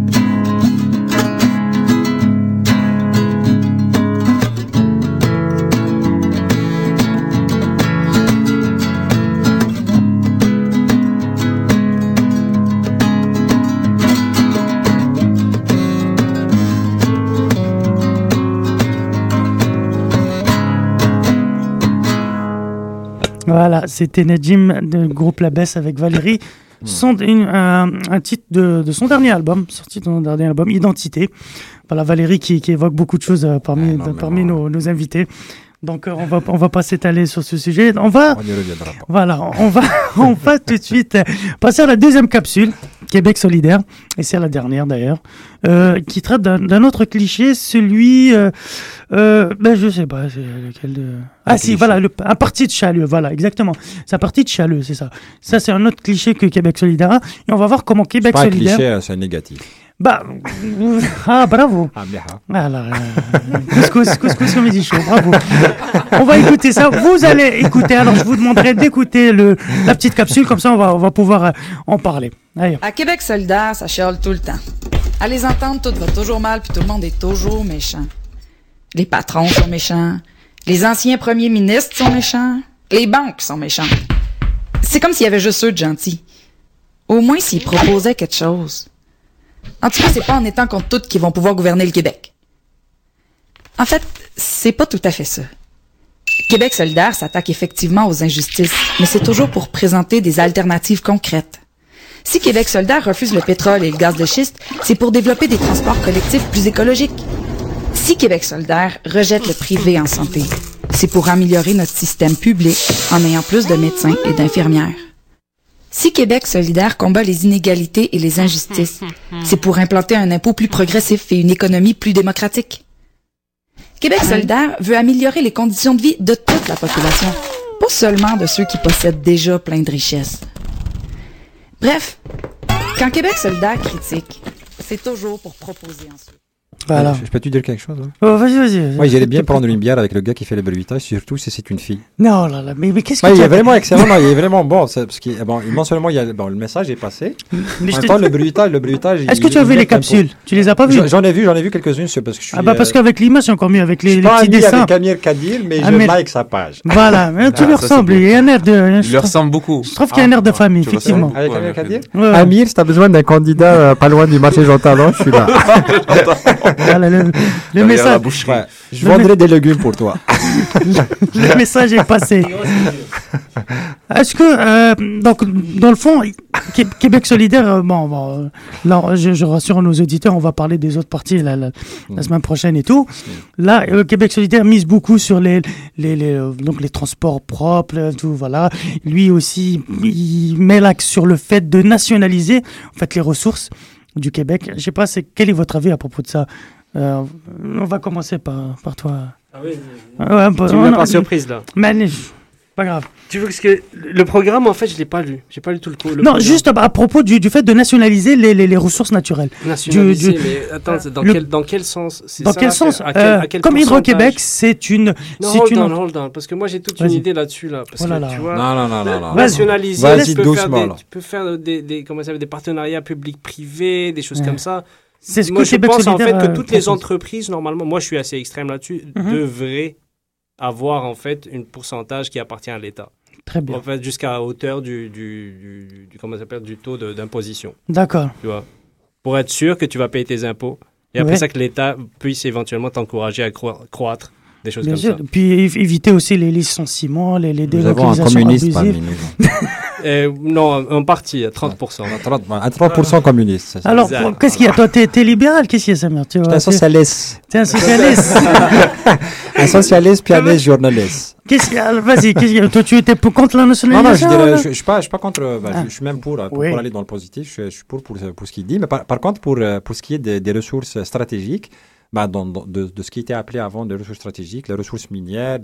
Voilà, c'était Nejim du groupe La Baisse avec Valérie. Son, une- un, un titre de, de son dernier album, sorti de son dernier album, Identité. Voilà, Valérie qui, qui évoque beaucoup de choses euh, parmi, de- parmi nos, nos invités. Donc euh, on va on va pas s'étaler sur ce sujet. On va On y reviendra pas. voilà, on va on va tout de suite passer à la deuxième capsule Québec solidaire, et c'est la dernière d'ailleurs, euh, qui traite d'un autre cliché, celui, euh, euh, ben je sais pas, c'est lequel de... Ah si, voilà, le, un parti de Chalieu, voilà, exactement. C'est un parti de Chalieu, c'est ça. Ça, c'est un autre cliché que Québec solidaire et on va voir comment C'est Québec pas un solidaire... cliché, euh, c'est négatif. Bah, ah, bravo. Ah, bien. Alors, euh, couscous, couscous, comme il dit chaud, bravo. On va écouter ça. Vous allez écouter. Alors, je vous demanderai d'écouter le, la petite capsule, comme ça, on va, on va pouvoir euh, en parler. Allez. À Québec solidaire, ça chiale tout le temps. À les entendre, tout va toujours mal, puis tout le monde est toujours méchant. Les patrons sont méchants. Les anciens premiers ministres sont méchants. Les banques sont méchantes. C'est comme s'il y avait juste eux de gentils. Au moins s'ils proposaient quelque chose. En tout cas, c'est pas en étant contre toutes qu'ils vont pouvoir gouverner le Québec. En fait, c'est pas tout à fait ça. Québec solidaire s'attaque effectivement aux injustices, mais c'est toujours pour présenter des alternatives concrètes. Si Québec solidaire refuse le pétrole et le gaz de schiste, c'est pour développer des transports collectifs plus écologiques. Si Québec solidaire rejette le privé en santé, c'est pour améliorer notre système public en ayant plus de médecins et d'infirmières. Si Québec solidaire combat les inégalités et les injustices, c'est pour implanter un impôt plus progressif et une économie plus démocratique. Québec solidaire veut améliorer les conditions de vie de toute la population, pas seulement de ceux qui possèdent déjà plein de richesses. Bref, quand Québec solidaire critique, c'est toujours pour proposer ensuite. Voilà. Je, je peux-tu dire quelque chose hein? Oh, vas-y, vas-y. Moi, j'irais bien prendre une bière avec le gars qui fait le bruitage, surtout si c'est une fille. Non, là, là, mais, mais qu'est-ce que Ouais, tu il est as- vraiment excellent, non, il est vraiment bon. Parce qu'il, bon, non seulement il y a, bon, le message est passé. Mais en je même te- temps, le bruitage, le bruitage. Est-ce que tu as vu les capsules? Tu les as pas vues J'en- ai vu, j'en ai vu quelques-unes, parce que je suis. Ah bah parce euh, qu'avec l'image, c'est encore mieux, avec les, je les pas petits dessins. avec Amir Kadir, mais je Amir- like sa page. Voilà, mais tu Ah, lui c'est ressembles, il y a un air de... je Il lui ressemble beaucoup. Je trouve qu'il y a un air de famille, effectivement. Avec Amir Kadir. Amir, si t'as besoin d'un candidat euh, pas loin du marché Jean Talon, je suis là. Voilà, le, le message, boucherie. Ouais, je Le vendrai des légumes pour toi. le message est passé. Est-ce que, euh, donc, dans le fond, Qué- Québec solidaire, euh, bon, bon, euh, là, je, je rassure nos auditeurs, on va parler des autres parties la, la, la semaine prochaine et tout. Là, euh, Québec solidaire mise beaucoup sur les, les, les, donc les transports propres, tout, voilà. Lui aussi, il met l'axe sur le fait de nationaliser, en fait, les ressources du Québec. Je sais pas, c'est quel est votre avis à propos de ça? Euh, On va commencer par, par toi. Ah oui, Ouais, tu me non, mets par non, surprise là. Mais pas grave. Tu veux que que le programme en fait je l'ai pas lu, j'ai pas lu tout le coup. le non, programme. juste à, à propos du, du fait de nationaliser les, les, les ressources naturelles. nationaliser. Du- du- mais attends, dans le- quel dans quel sens? Dans ça, quel à sens à quel- Euh, à quel Comme Hydro-Québec, c'est une. Non, c'est hold une on, hold on, parce que moi j'ai toute une idée là-dessus là, parce Oh là que là. tu vois. Non, non, non, non, non. Nationaliser, Vas-y tu peux doucement, faire des, tu peux faire des, des comment ça s'appelle, des partenariats publics-privés, des choses Ouais. comme ça. C'est ce moi que je pense en fait que euh, toutes les entreprises normalement, moi je suis assez extrême là-dessus, Mhm. devraient avoir en fait un pourcentage qui appartient à l'État. Très bien. En fait, jusqu'à hauteur du, du, du, du- comment ça s'appelle, du taux d'imposition. D'accord. Tu vois, pour être sûr que tu vas payer tes impôts. Et après Ouais. ça, que l'État puisse éventuellement t'encourager à croître. Des choses Bien comme sûr. ça. Puis év- éviter aussi les licenciements, les, les Nous avons un délocalisations communiste parmi nous. Euh, non, en partie, à 30%. À 30%, à 30% communiste. Alors, qu'est-ce qu'il y a? Toi, t'es libéral? Qu'est-ce qu'il y a, Samir? Tu T'es vois, un socialiste. T'es un socialiste. un socialiste, pianiste, journaliste. Qu'est-ce qu'il y a? Vas-y, qu'est-ce qu'il y a? Toi, tu étais pour- contre la Non, non, je, nationalisation je suis pas, je suis pas contre. euh, bah, Ah. je, suis même pour, euh, pour, Oui. pour aller dans le positif. Je, suis- pour pour, pour ce qu'il dit. Mais par, par contre, pour, euh, pour ce qui est des, des ressources stratégiques, bah, dans, de, de ce qui était appelé avant des ressources stratégiques, les ressources minières,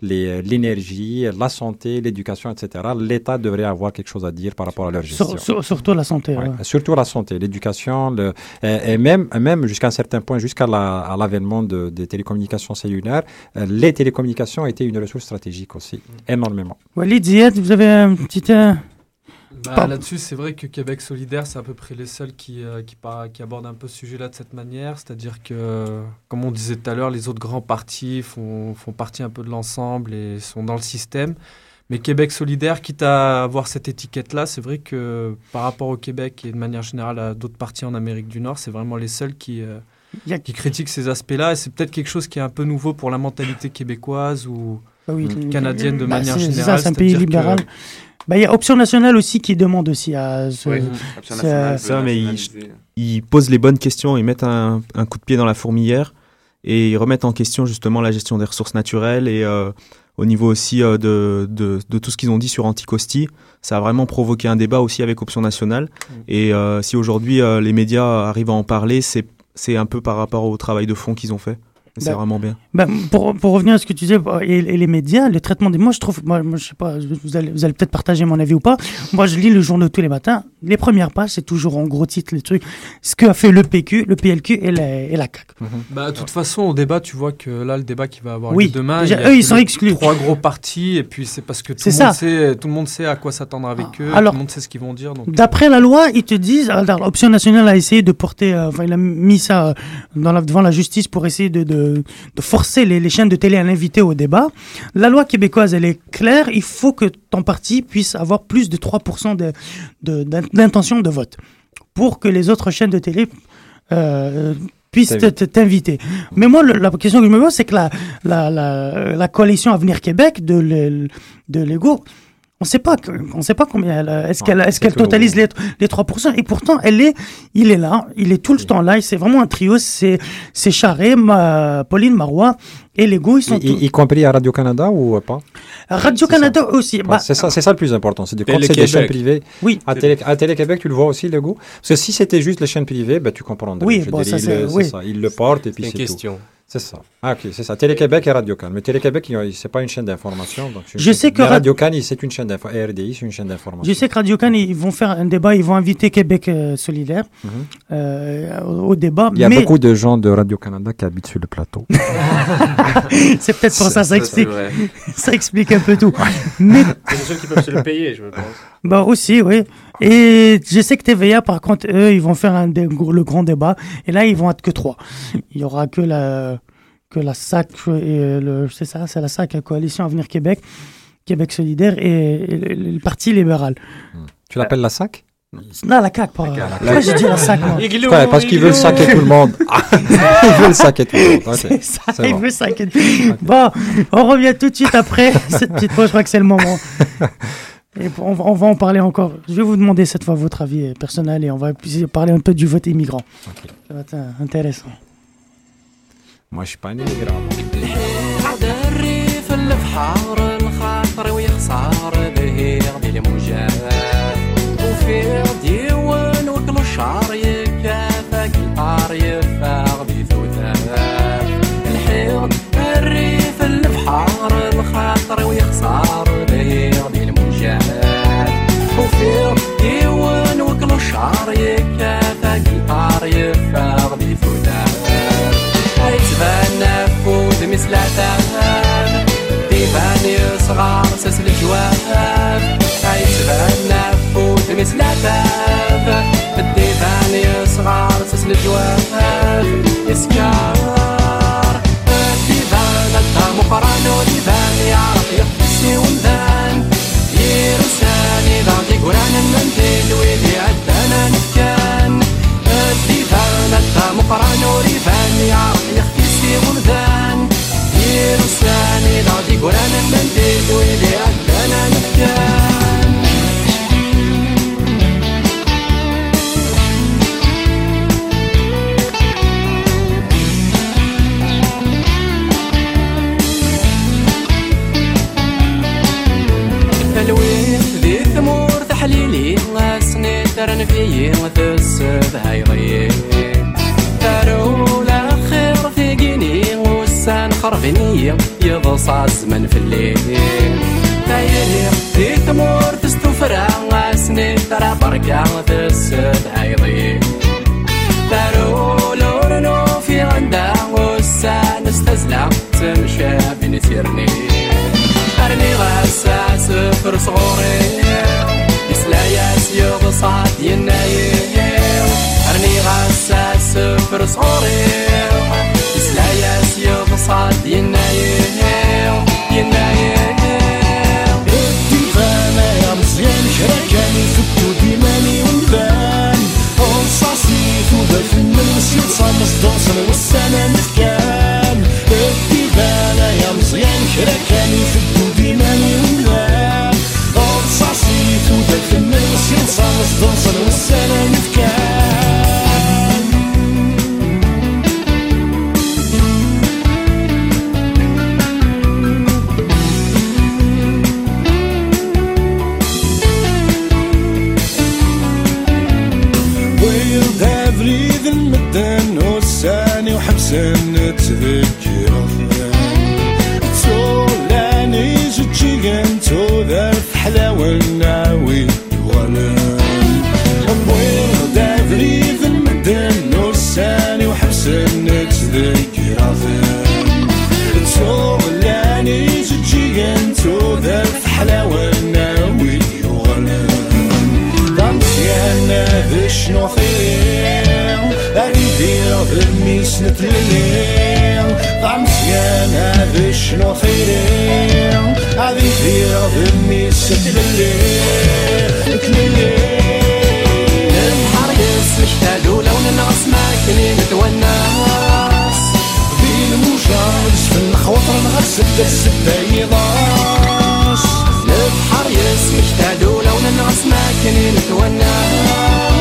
les- l'énergie, la santé, l'éducation, etc. L'État devrait avoir quelque chose à dire par rapport à leur gestion. Sur- sur- Surtout la santé. Ouais, ouais. Surtout la santé, l'éducation, le, et, et même, même jusqu'à un certain point, jusqu'à la- l'avènement de, des télécommunications cellulaires, euh, les télécommunications étaient une ressource stratégique aussi, énormément. Walid, Ziad, vous avez un petit. euh, Bah. Là-dessus, c'est vrai que Québec solidaire, c'est à peu près les seuls qui, euh, qui, abordent un peu ce sujet-là de cette manière. C'est-à-dire que, comme on disait tout à l'heure, les autres grands partis font, font partie un peu de l'ensemble et sont dans le système. Mais Québec solidaire, quitte à avoir cette étiquette-là, c'est vrai que par rapport au Québec et de manière générale à d'autres partis en Amérique du Nord, c'est vraiment les seuls qui, euh, qui critiquent ces aspects-là. Et c'est peut-être quelque chose qui est un peu nouveau pour la mentalité québécoise ou Ah oui, canadienne de bah, manière c'est- c'est générale. ça, c'est un pays que- libéral. Bah, Il y a Option Nationale aussi qui demande aussi à ce. Oui, ce- ça, mais ils, ils posent les bonnes questions, ils mettent un, un coup de pied dans la fourmilière et ils remettent en question justement la gestion des ressources naturelles et euh, au niveau aussi euh, de, de, de tout ce qu'ils ont dit sur Anticosti. Ça a vraiment provoqué un débat aussi avec Option Nationale. Et euh, si aujourd'hui euh, les médias arrivent à en parler, c'est c'est un peu par rapport au travail de fond qu'ils ont fait. C'est Ben, vraiment bien. Ben, pour, pour revenir à ce que tu disais, bah, et, et les médias, le traitement des. Moi, je trouve. Moi, moi je sais pas, vous allez, vous allez peut-être partager mon avis ou pas. Moi, je lis le journal tous les matins. Les premières pages, c'est toujours en gros titre les trucs. Ce que a fait le PQ, le PLQ et la, et la CAQ. Bah, de toute façon, au débat, tu vois que là, le débat qui va avoir Oui, lieu demain, déjà, il y a eux, ils sont exclus. Trois gros partis, et puis c'est parce que tout C'est le, ça. monde sait, tout le monde sait à quoi s'attendre avec eux, alors, tout le monde sait ce qu'ils vont dire. Donc... D'après la loi, ils te disent, alors, l'option nationale a essayé de porter, euh, enfin, il a mis ça euh, dans la- devant la justice pour essayer de, de, de forcer les, les chaînes de télé à l'inviter au débat. La loi québécoise, elle est claire, il faut que ton parti puisse avoir plus de 3% de- de- d'intention de vote pour que les autres chaînes de télé euh, puissent te- te- t'inviter. Mais moi, le- la question que je me pose, c'est que la, la, la, la coalition Avenir Québec de, le- de l'EGO, on sait pas, que- on sait pas combien elle, a- est-ce qu'elle, est-ce qu'elle totalise les, les 3%, et pourtant, elle est, il est là, il est tout le temps là, et c'est vraiment un trio, c'est, c'est Ma- Pauline Marois, et l'EGO, ils sont Y, tous. y- y compris à Radio-Canada ou euh, pas Radio-Canada aussi. Bah, c'est ça, c'est ça le plus important. C'est de quand c'est des Télé-Québec. chaînes privées. Oui. À, Télé, à Télé-Québec, tu le vois aussi, le goût. Parce que si c'était juste les chaînes privées, ben, tu comprendrais. Oui, bon, dire, ça, ils c'est- le- c'est oui. ça. Ils le portent et puis C'est c'est une tout. question. C'est ça. Ah, ok, c'est ça. Télé-Québec et Radio-Can. Mais Télé-Québec, il- c'est pas une chaîne d'information. donc Je sais que Radio-Can, c'est une chaîne d'information. RDI, c'est une chaîne d'information. Je sais que Radio Can ils vont faire un débat, ils vont inviter Québec euh, solidaire Mhm. euh, au, au débat. Il y a mais beaucoup de gens de Radio-Canada qui habitent sur le plateau. c'est peut-être pour ça, ça explique, ça explique un peu tout. mais C'est ceux qui peuvent se le payer, je pense. Bah aussi, oui. Et je sais que TVA, par contre, eux, ils vont faire un dé- le grand débat. Et là, ils vont être que trois. Il y aura que la que la SAC et le c'est ça, c'est la SAC, la coalition Avenir Québec, Québec solidaire et, et le, le Parti libéral. Tu l'appelles la SAC Non, la CAQ, pas. Pourquoi j'ai dit la SAC moi? Ouais, parce qu'ils veulent saquer tout le monde. ils veulent saquer tout le monde. Ok, C'est ça, c'est il bon. veut s'inquiéter. Bon, on revient tout de suite après cette petite pause. Je crois que c'est le moment. Et on, va, on va en parler encore. Je vais vous demander cette fois votre avis personnel et on va puis parler un peu du vote immigrant. Ça va être euh, intéressant. Moi, je suis pas un immigrant. الريف البحر الخاطر ويخسر جواب عيتبعنا فوت مثل عتاب الديف عني صغار تسل جواب يسكر ديفان الدم قران وديفان يعرف يقسي ولدان يرساني ضعتي قران المنديل ويدي عدانا نكان ديفان الدم قران وريفان يعرف يخفي ولدان يرساني ضعتي قران المنديل ويدي عدانا ترن فيي وتسب هايضي دارو الاخير في قيني والسان خربني يضصى الزمن في الليل. تايري ذي ثمور تستفرع غاسني ترى بركة تسب هايضي دارو لورنو في والسان استزلع تمشى بين أرني غاسا سفر صغوري يسلا ياس يغصات ينايم أرني غاسا سفر صغوري almost done some تليم غمسيان هذي شنو خيرين هذي خير ذمي ستليم تليم نمحر يسش تالو لو ننعس ماكني نتونس في الموجات في الخوطر نغر ستة ستة يضاس نبحر يسش تالو لو ننعس ماكني نتونس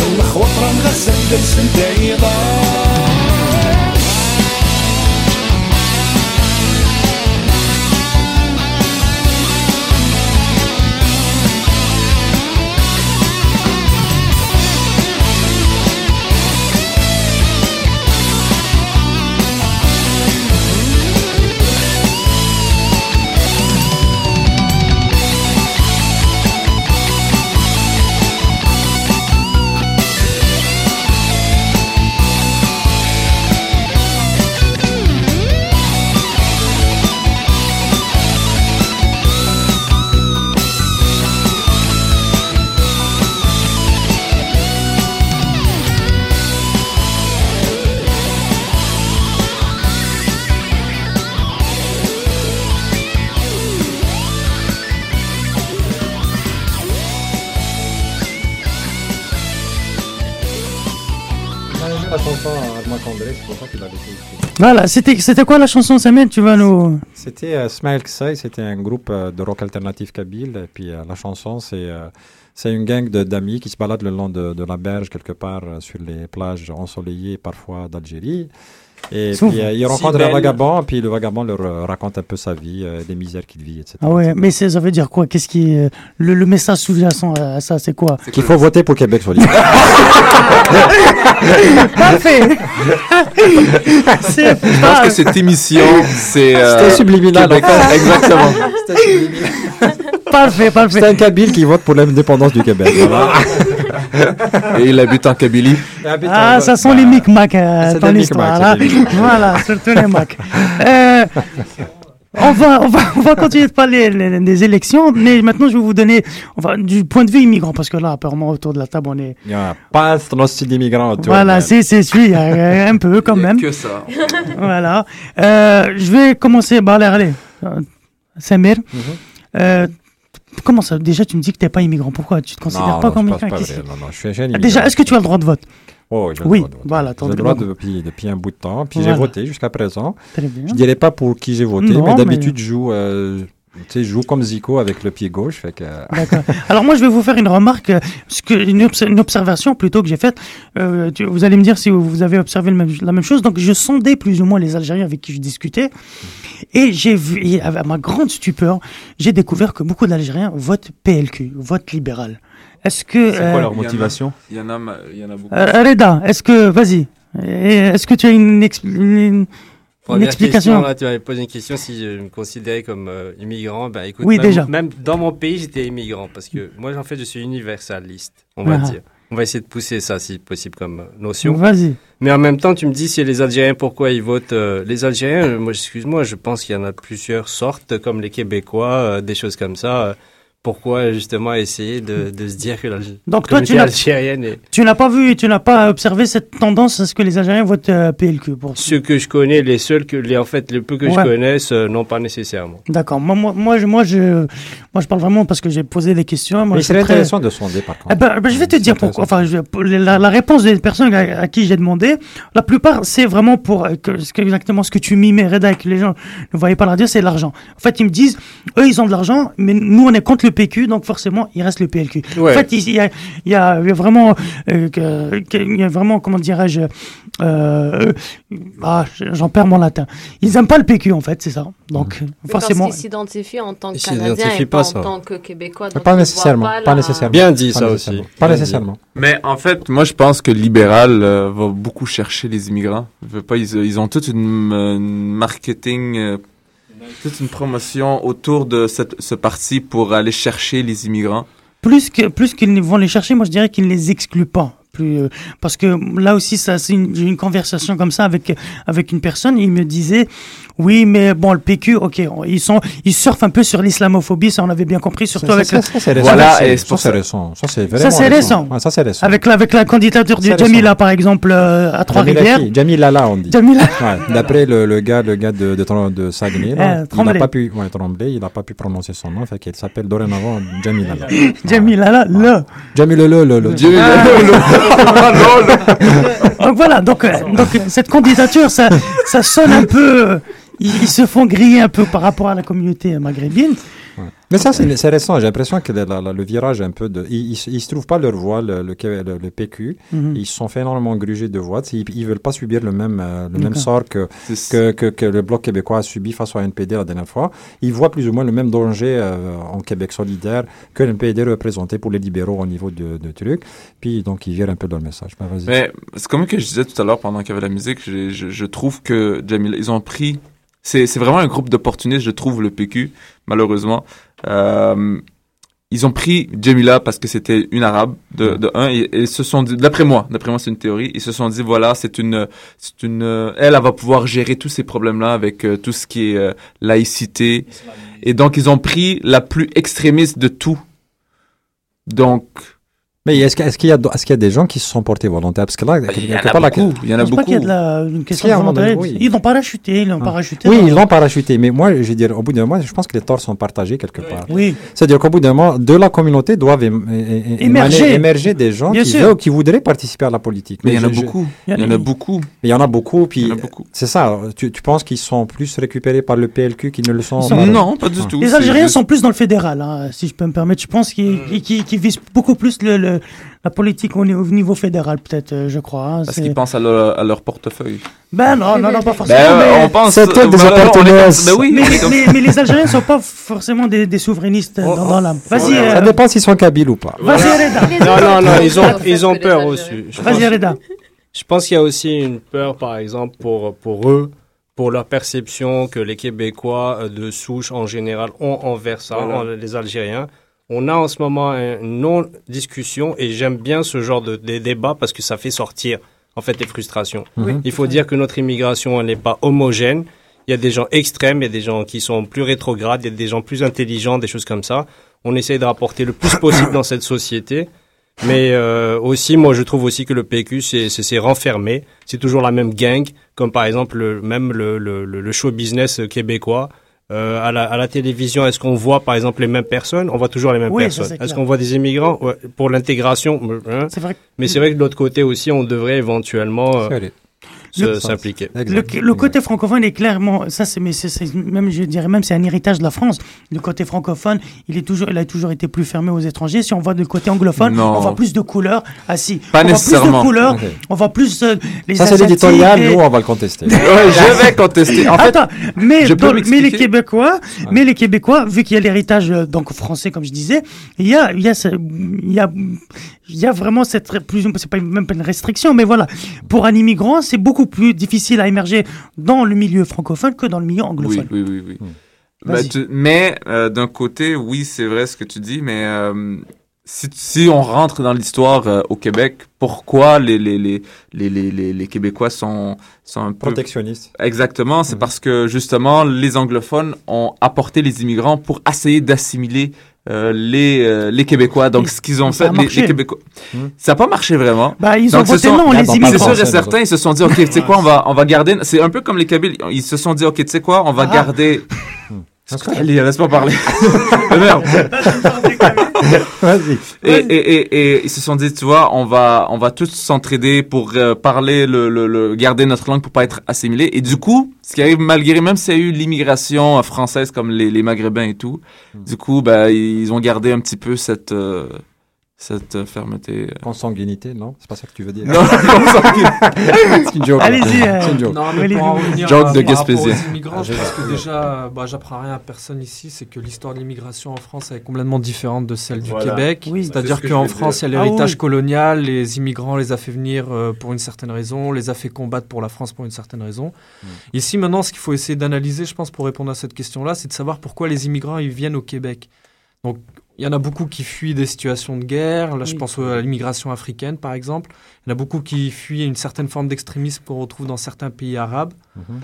صلخ وطرة درس لبس متعيضه C'était quoi la chanson Samuel Tu vas nous. C'était euh, Smile Ksai, c'était un groupe euh, de rock alternatif kabyle. Et puis euh, la chanson, c'est euh, une gang d'amis qui se baladent le long de, la berge, quelque part sur les plages ensoleillées parfois d'Algérie. Et Souvent. puis euh, ils Si rencontrent un vagabond, puis le vagabond leur euh, raconte un peu sa vie, euh, des misères qu'il vit, etc. Ah ouais, mais ça veut dire quoi? Qu'est-ce qui est- le, le message sous-jacent à ça, c'est quoi? Qu'il faut voter pour Québec solidaire. Parfait. C'est Je pense que cette émission, c'est. euh, C'était subliminal. Québec- fait. Exactement. C'était subliminal. Parfait, parfait. C'est un Kabyle qui vote pour l'indépendance du Québec. voilà. Et il habite en Kabylie. Ah, ça sent les micmacs euh, dans l'histoire. Voilà, surtout les macs. Euh, on va, on va, on va continuer de parler les- des élections, mais maintenant je vais vous donner, on va, du point de vue immigrant, parce que là, apparemment autour de la table, on est. Il y a pas un style d'immigrant autour. Voilà, c'est c'est celui, euh, un peu quand même. Que ça. Voilà. Euh, je vais commencer. Allez, allez. Euh, Samir. Euh, comment ça Déjà, tu me dis que t'es pas immigrant. Pourquoi Tu te considères Non, pas non, comme immigrant Non, non, je suis un jeune Ah, Déjà, est-ce que tu as le droit de vote Oh, j'ai le Oui, droit de voter. voilà, J'ai le droit depuis, depuis un bout de temps. Puis Voilà. j'ai voté jusqu'à présent. Très bien. Je dirais pas pour qui j'ai voté, Non, mais mais- d'habitude, je joue, euh, tu sais, je joue comme Zico avec le pied gauche. Fait que... D'accord. Alors moi, je vais vous faire une remarque, euh, ce que, une, obs- une observation plutôt que j'ai faite. Euh, vous allez me dire si vous, avez observé le même- la même chose. Donc, je sondais plus ou moins les Algériens avec qui je discutais, et j'ai vu, et à ma grande stupeur, j'ai découvert que beaucoup d'Algériens votent PLQ, votent libéral. Est-ce que C'est quoi euh, leur motivation? Il y en a, il y en a beaucoup. euh, Reda, est-ce que vas-y, est-ce que tu as une, ex- une- une Première explication question, là, tu m'avais posé une question si je me considérais comme euh, immigrant. Ben, écoute, Oui, même, déjà. Même dans mon pays, j'étais immigrant parce que moi, en fait, je suis universaliste, on va Ah. dire. On va essayer de pousser ça, si possible, comme euh, notion. Vas-y. Mais en même temps, tu me dis si les Algériens, pourquoi ils votent euh, Les Algériens, moi, excuse-moi, je pense qu'il y en a plusieurs sortes, comme les Québécois, euh, des choses comme ça. Pourquoi justement essayer de, de se dire que la Donc toi, tu n'as- algérienne est... Tu n'as pas vu, tu n'as pas observé cette tendance à ce que les Algériens votent euh, PLQ pour Ceux que je connais, les seuls que, les, en fait, le peu que je connaisse, euh, non pas nécessairement. D'accord. Moi, moi, moi, je, moi, je, moi, je parle vraiment parce que j'ai posé des questions. Moi, Mais c'est très- intéressant de sonder par contre. Eh ben, ben, je vais te dire pourquoi. Enfin, je la, la réponse des personnes à, à qui j'ai demandé, la plupart, c'est vraiment pour euh, que, ce que- exactement ce que tu mimais, Reda, que les gens ne voyaient pas la radio, c'est l'argent. En fait, ils me disent, eux, ils ont de l'argent, mais nous, on est contre le PQ, donc forcément, il reste le PLQ. Ouais. En fait, il y a, il y a, il y a vraiment, euh, il y a vraiment, comment dirais-je, euh, ah, j'en perds mon latin. Ils aiment pas le PQ, en fait, c'est ça. Donc, forcément. Parce qu'ils s'identifient en tant que Ils Canadiens s'identifient et pas, pas, ça. en tant que Québécois. donc Pas nécessairement, pas pas la- nécessairement. Bien dit, Pas ça aussi. Pas Bien dit. nécessairement. Mais en fait, moi, je pense que le libéral euh, va beaucoup chercher les immigrants. Pas, ils, ils ont toute une, euh, une marketing, euh, toute une promotion autour de ce parti pour aller chercher les immigrants. Plus que plus qu'ils vont les chercher, moi je dirais qu'ils ne les excluent pas. Plus, euh, parce que là aussi, ça, c'est une, j'ai eu une conversation comme ça avec avec une personne. Il me disait, oui, mais bon, le PQ, ok, on- ils sont, ils surfent un peu sur l'islamophobie, ça on avait bien compris, surtout Ça, avec ça, ça, c'est récent. Voilà, Ça, et c'est- c'est pour ça, c'est ça- récent. Ça, c'est Ça, c'est récent. Ouais, ça, c'est récent. avec la avec la candidature de. Jamila par exemple euh, à Jamila Trois-Rivières. qui Jamila là, on dit. Jamila. Ouais, D'après le, le gars, le gars de, de, Saguenay, là, Euh, il n'a pas pu, ouais, Tremblay, il n'a pas pu prononcer son nom, fait qu'il s'appelle dorénavant Jamila là. Jamila là, là. Jamila là, là. donc voilà, donc, euh, donc cette candidature, ça, ça sonne un peu. ils, se font griller un peu par rapport à la communauté euh, Mais ça, c'est récent. J'ai l'impression que le, la- la- le virage est un peu de. Ils, se trouvent pas leur voie, le, le, le- le PQ. Mhm. Ils se sont fait énormément gruger de voix. Ils, ils veulent pas subir le même, euh, le même sort que, que, que, que le Bloc québécois a subi face au NPD la dernière fois. Ils voient plus ou moins le même danger euh, en Québec solidaire que le NPD représentait pour les libéraux au niveau de, de trucs. Puis donc, ils virent un peu leur message. Ben. Mais c'est comme que je disais tout à l'heure pendant qu'il y avait la musique, je, je, je trouve que Jamila, ils ont pris. C'est c'est vraiment un groupe d'opportunistes, je trouve, le PQ, malheureusement. Euh, ils ont pris Jamila parce que c'était une arabe de, de un et, se sont dit d'après moi d'après moi c'est une théorie. Ils se sont dit voilà c'est une c'est une euh, elle elle va pouvoir gérer tous ces problèmes là avec euh, tout ce qui est euh, laïcité. Et donc ils ont pris la plus extrémiste de tout. Donc Mais est-ce qu'il est qu'il y, a- est-ce qu'il y a des gens qui se sont portés volontaires? Parce que là, il y en a part, la- beaucoup, il y en a pense pas qu'il y a beaucoup. de la, une question a donné, volontarisme. oui. Ils l'ont parachuté, ils l'ont Ah. parachuté. Oui, ils l'ont parachuté, mais moi, je veux dire, au bout d'un moment, je pense que les torts sont partagés quelque part. Oui. C'est-à-dire qu'au bout d'un moment, de la communauté doivent Émerger. des gens Bien qui, veulent, qui voudraient participer à la politique. Mais il y en a je- beaucoup. Il y en Il a- beaucoup. Il y en a beaucoup, puis Il y en a beaucoup. c'est ça. Tu, tu penses qu'ils sont plus récupérés par le PLQ qu'ils ne le sont Non, pas du Ah. tout. Les Algériens sont plus dans le fédéral, hein, si je peux me permettre. Je pense qu'ils qu'ils visent beaucoup plus le, le- la politique au, au niveau fédéral, peut-être, euh, je crois. hein. Parce qu'ils pensent à leur, à leur portefeuille. Ben non, non, non, pas forcément. Ben, mais... on pense. C'est peut-être des ben, opportunistes. ben oui, mais, les Algériens ne sont pas forcément des, des souverainistes dans, dans l'âme. Vas-y, Ça euh, dépend s'ils sont kabyles ou pas. vas-y, Reda. Non, non, non, ils ont, ils ont peur aussi. Vas-y, Reda. Je pense qu'il y a aussi une peur, par exemple, pour, pour eux, pour leur perception que les Québécois euh, de souche en général ont envers ça, Voilà. les Algériens. On a en ce moment une non-discussion et j'aime bien ce genre de, de débat parce que ça fait sortir en fait les frustrations. Oui. Il faut dire que notre immigration elle n'est pas homogène. Il y a des gens extrêmes, il y a des gens qui sont plus rétrogrades, il y a des gens plus intelligents, des choses comme ça. On essaye de rapporter le plus possible dans cette société. Mais euh, aussi, moi, je trouve aussi que le PQ, c'est renfermé. C'est toujours la même gang, comme par exemple le, même le, le le show business québécois. Euh, à, la, à la télévision, est-ce qu'on voit par exemple les mêmes personnes? On voit toujours les mêmes Oui, personnes. Est-ce qu'on voit des immigrants? Ouais, pour l'intégration hein. C'est vrai. que Mais c'est vrai que de l'autre côté aussi, on devrait éventuellement euh, S'impliquer. Le, côté francophone est clairement, ça c'est, mais c'est, c'est- même, je dirais même, c'est un héritage de la France. Le côté francophone, il est toujours, il a toujours été plus fermé aux étrangers. Si on voit du côté anglophone, Non. on voit plus de couleurs. Ah si, Pas on voit plus de couleurs, on voit plus euh, les Ça, c'est l'éditorial, et- nous, on va le contester. Ouais, je vais contester. En fait, Attends, mais, je peux dans- mais les Québécois, mais les Québécois, vu qu'il y a l'héritage euh, donc français comme je disais, il y a, il y a, il y a, il y a vraiment cette plus, c'est pas même pas une restriction, mais voilà, pour un immigrant, c'est beaucoup plus difficile à émerger dans le milieu francophone que dans le milieu anglophone. oui, oui, oui. Vas-y. Bah, tu- mais euh, d'un côté, oui, c'est vrai ce que tu dis, mais euh, si, si on rentre dans l'histoire euh, au Québec, pourquoi les, les, les, les, les, les, les Québécois sont, sont un peu... Protectionniste. Exactement, c'est Mhm. parce que justement, les anglophones ont apporté les immigrants pour essayer d'assimiler euh, les, euh, les Québécois. Donc, ce qu'ils ont ça fait, les, Québécois, ça n'a pas marché vraiment. Bah, ils ont Donc, voté sont- non, les on parle C'est immigrants. sûr et certain, ils se sont dit, OK, tu sais quoi, on va, on va garder. C'est un peu comme les Kabyles. Ils se sont dit, OK, tu sais quoi, on va Ah. garder. Ali, laisse-moi parler. Merde. Vas-y. Et, et, et, et ils se sont dit, tu vois, on va, on va tous s'entraider pour euh, parler, le, le, le- garder notre langue pour pas être assimilés. Et du coup, ce qui arrive, malgré même s'il y a eu l'immigration euh, française comme les, les Maghrébins et tout, du coup, bah, ils ont gardé un petit peu cette, euh, cette euh, fermeté. Consanguinité, non? C'est pas ça que tu veux dire Non. C'est une joke. Allez-y, euh, C'est une joke. Non, mais pour en revenir Joke à- de aux immigrants, je Ah, pense que déjà, bah, j'apprends rien à personne ici, c'est que l'histoire de l'immigration en France est complètement différente de celle du Voilà. Québec. Oui. C'est-à-dire que qu'en France, il y a Ah l'héritage oui. colonial, les immigrants les a fait venir euh, pour une certaine raison, les a fait combattre pour la France pour une certaine raison. Hmm. Ici, maintenant, ce qu'il faut essayer d'analyser, je pense, pour répondre à cette question-là, c'est de savoir pourquoi les immigrants ils viennent au Québec. Donc, il y en a beaucoup qui fuient des situations de guerre. Là, je Oui. pense à l'immigration africaine, par exemple. Il y en a beaucoup qui fuient une certaine forme d'extrémisme qu'on retrouve dans certains pays arabes. Mhm.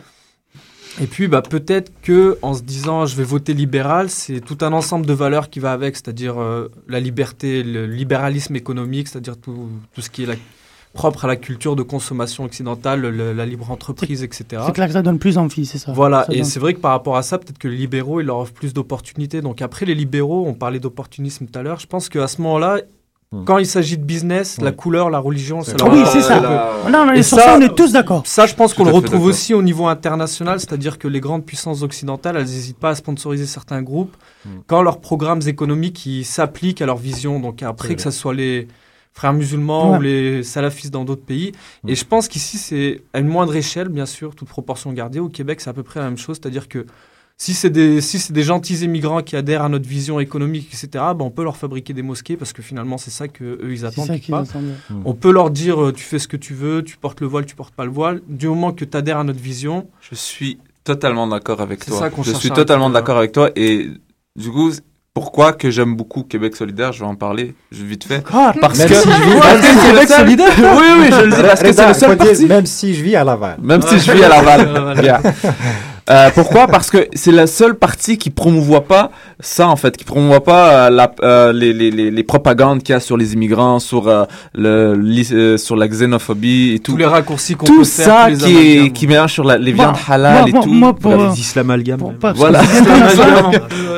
Et puis, bah, peut-être que en se disant je vais voter libéral, c'est tout un ensemble de valeurs qui va avec, c'est-à-dire euh, la liberté, le libéralisme économique, c'est-à-dire tout, tout ce qui est la- propre à la culture de consommation occidentale, le- la libre entreprise, etc. C'est clair que ça donne plus envie, c'est ça. Voilà, Ça et donne- c'est vrai que par rapport à ça, peut-être que les libéraux, ils leur offrent plus d'opportunités. Donc après, les libéraux, on parlait d'opportunisme tout à l'heure, je pense qu'à ce moment-là, quand il s'agit de business, la couleur, la religion, ça Ah leur oui, c'est ça. peu. Non, non, Et sur ça, on est tous d'accord. Ça, je pense qu'on le retrouve aussi au niveau international, c'est-à-dire que les grandes puissances occidentales, elles n'hésitent pas à sponsoriser certains groupes quand leurs programmes économiques s'appliquent à leur vision. Donc après, C'est que ce soit les frères musulmans Ouais. ou les salafistes dans d'autres pays. Et je pense qu'ici, c'est à une moindre échelle, bien sûr, toute proportion gardée. Au Québec, c'est à peu près la même chose, c'est-à-dire que si c'est des, si c'est des gentils immigrants qui adhèrent à notre vision économique, etc., ben on peut leur fabriquer des mosquées parce que finalement, c'est ça que eux ils attendent. ça attendent. Mm. On peut leur dire euh, tu fais ce que tu veux, tu portes le voile, tu portes pas le voile. Du moment que tu adhères à notre vision, Je suis totalement d'accord avec C'est toi. ça qu'on je suis totalement récupérer. d'accord avec toi. Et du coup, pourquoi que j'aime beaucoup Québec solidaire Je vais en parler je- vite fait. Ah, Parce Même que si je vis- Parce que le Québec seul- solidaire. Oui, oui, je le dis parce que c'est le seul parti. Même si je vis à Laval. Même si je vis à Laval. Bien. Euh, pourquoi? Parce que c'est la seule partie qui promouvoit pas ça en fait, qui promouvoit pas euh, la, euh, les, les, les, les propagandes qu'il y a sur les immigrants, sur euh, le l'is- euh, sur la xénophobie et tout. tous les raccourcis qu'on tout faire, ça les qui est qui mélange sur la, les Moi- viandes halal moi- et moi- tout. moi, pour, Les islamalgames. Pas- parce Voilà.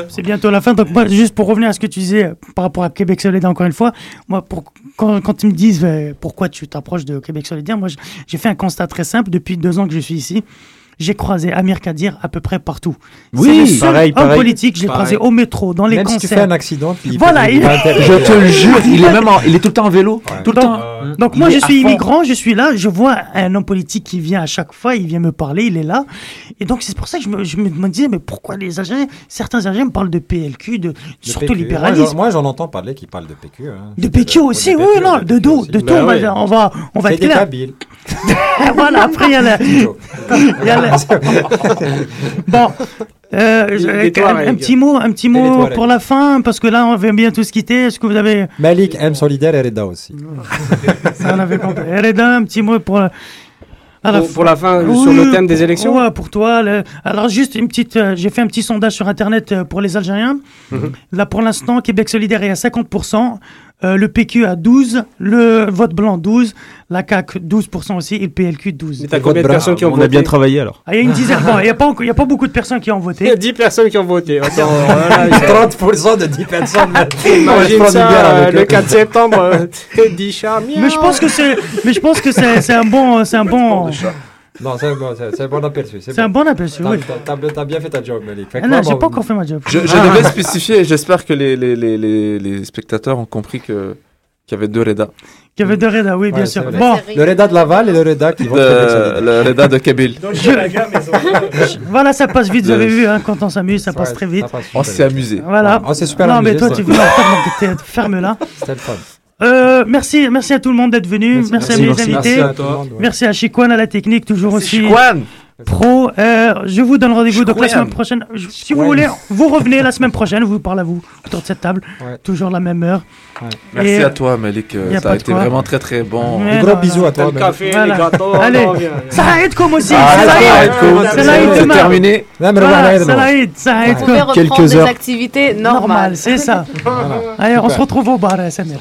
c'est bientôt la fin. Donc, moi, juste pour revenir à ce que tu disais par rapport à Québec solidaire, encore une fois, moi, pour, quand, quand ils me disent euh, pourquoi tu t'approches de Québec solidaire, moi, j'ai fait un constat très simple. Depuis deux ans que je suis ici, j'ai croisé Amir Kadir à peu près partout. Oui, c'est le seul pareil, homme pareil. politique, je l'ai croisé au métro, dans les Même si concerts. tu fais un accident, il Voilà, il-. Je te le jure, il est même en- il est tout le temps en vélo, tout le Donc, temps. donc moi je suis fond. immigrant, je suis là, je vois un homme politique qui vient à chaque fois, il vient me parler, il est là. Et donc c'est pour ça que je me, je me- disais, mais pourquoi les Algériens, certains Algériens me parlent de PLQ, de, surtout PQ. libéralisme. Moi, j'en- entends parler qui parlent de PQ. hein. De PQ aussi, de oui, non, de dos, aussi. de tout, Bah on va, on va, être clair. Voilà, après il y a la... il y a la- Bon, euh, un, petit mot, un petit mot pour la fin, parce que là on va bientôt se quitter. Est-ce que vous avez, Malik aime solidaire et Reda aussi. ça on avait compris. Reda, un petit mot pour la, Pour, la fin, Oui, sur le thème des élections Ouais, pour toi. le- Alors, juste une petite. euh, J'ai fait un petit sondage sur Internet euh, pour les Algériens. Mhm. Là, pour l'instant, Québec solidaire est à 50%. Euh, le PQ à 12%. Le vote blanc 12%. La CAQ 12% aussi. Et le PLQ 12%. Mais t'as combien de personnes qui ont On voté a bien travaillé alors. Ah, il y a une dizaine. Bon, il n'y a, pas encore- il y a pas beaucoup de personnes qui ont Il y voté. a 10 personnes qui ont voté. Attends, voilà, il y a- 30% de 10 personnes. Imagine ça, euh, le eux. 4 septembre, t'es dit charmière. Mais je pense que c'est, mais je pense que c'est, c'est un bon, c'est un bon, Non, c'est bon, un bon aperçu. c'est un bon aperçu. Oui. t'as- bien fait ta job, Malik. Fait Ah non, j'ai pas encore fait ma job. Je, je devais spécifier, et j'espère que les, les, les, les, les spectateurs ont compris que qu'il y avait deux Reda. Il y avait deux Reda, oui, bien Ouais, sûr. Bon, Le Reda de Laval et le Reda qui vont De- solidaire. le Reda de Kabylie. voilà, ça passe vite. Vous De- avez vu, hein, quand on s'amuse, ça passe Ouais, très vite. ça passe On s'est amusé. Voilà. Oh, c'est super Non, mais amusé, toi, ça. tu veux donc t'es- ferme-la. C'était le fun. Euh, merci, merci à tout le monde d'être venu. Merci, à mes invités. Merci à ouais. Merci à Chiquan à la technique, toujours aussi Chiquan pro. Euh, je vous donne rendez-vous donc la semaine prochaine. Je- Si vous voulez, vous revenez la semaine prochaine. Je vous parle à vous autour de cette table. Ouais. Toujours la même heure. Merci Et- à toi, Malik. euh, Ça a été quoi. vraiment très très bon. Non, gros non. bisous à toi. le café, Voilà. les gâteaux, Allez. aide comme aussi. Ah, ça ça aide. va être cool. Ça va être C'est terminé. Non, mais le Voilà, Reda, ça non. aide, ça aide Vous pouvez comme- Quelques des heures. activités Normal, normales. c'est ça. Allez, on se retrouve au bar, Samir.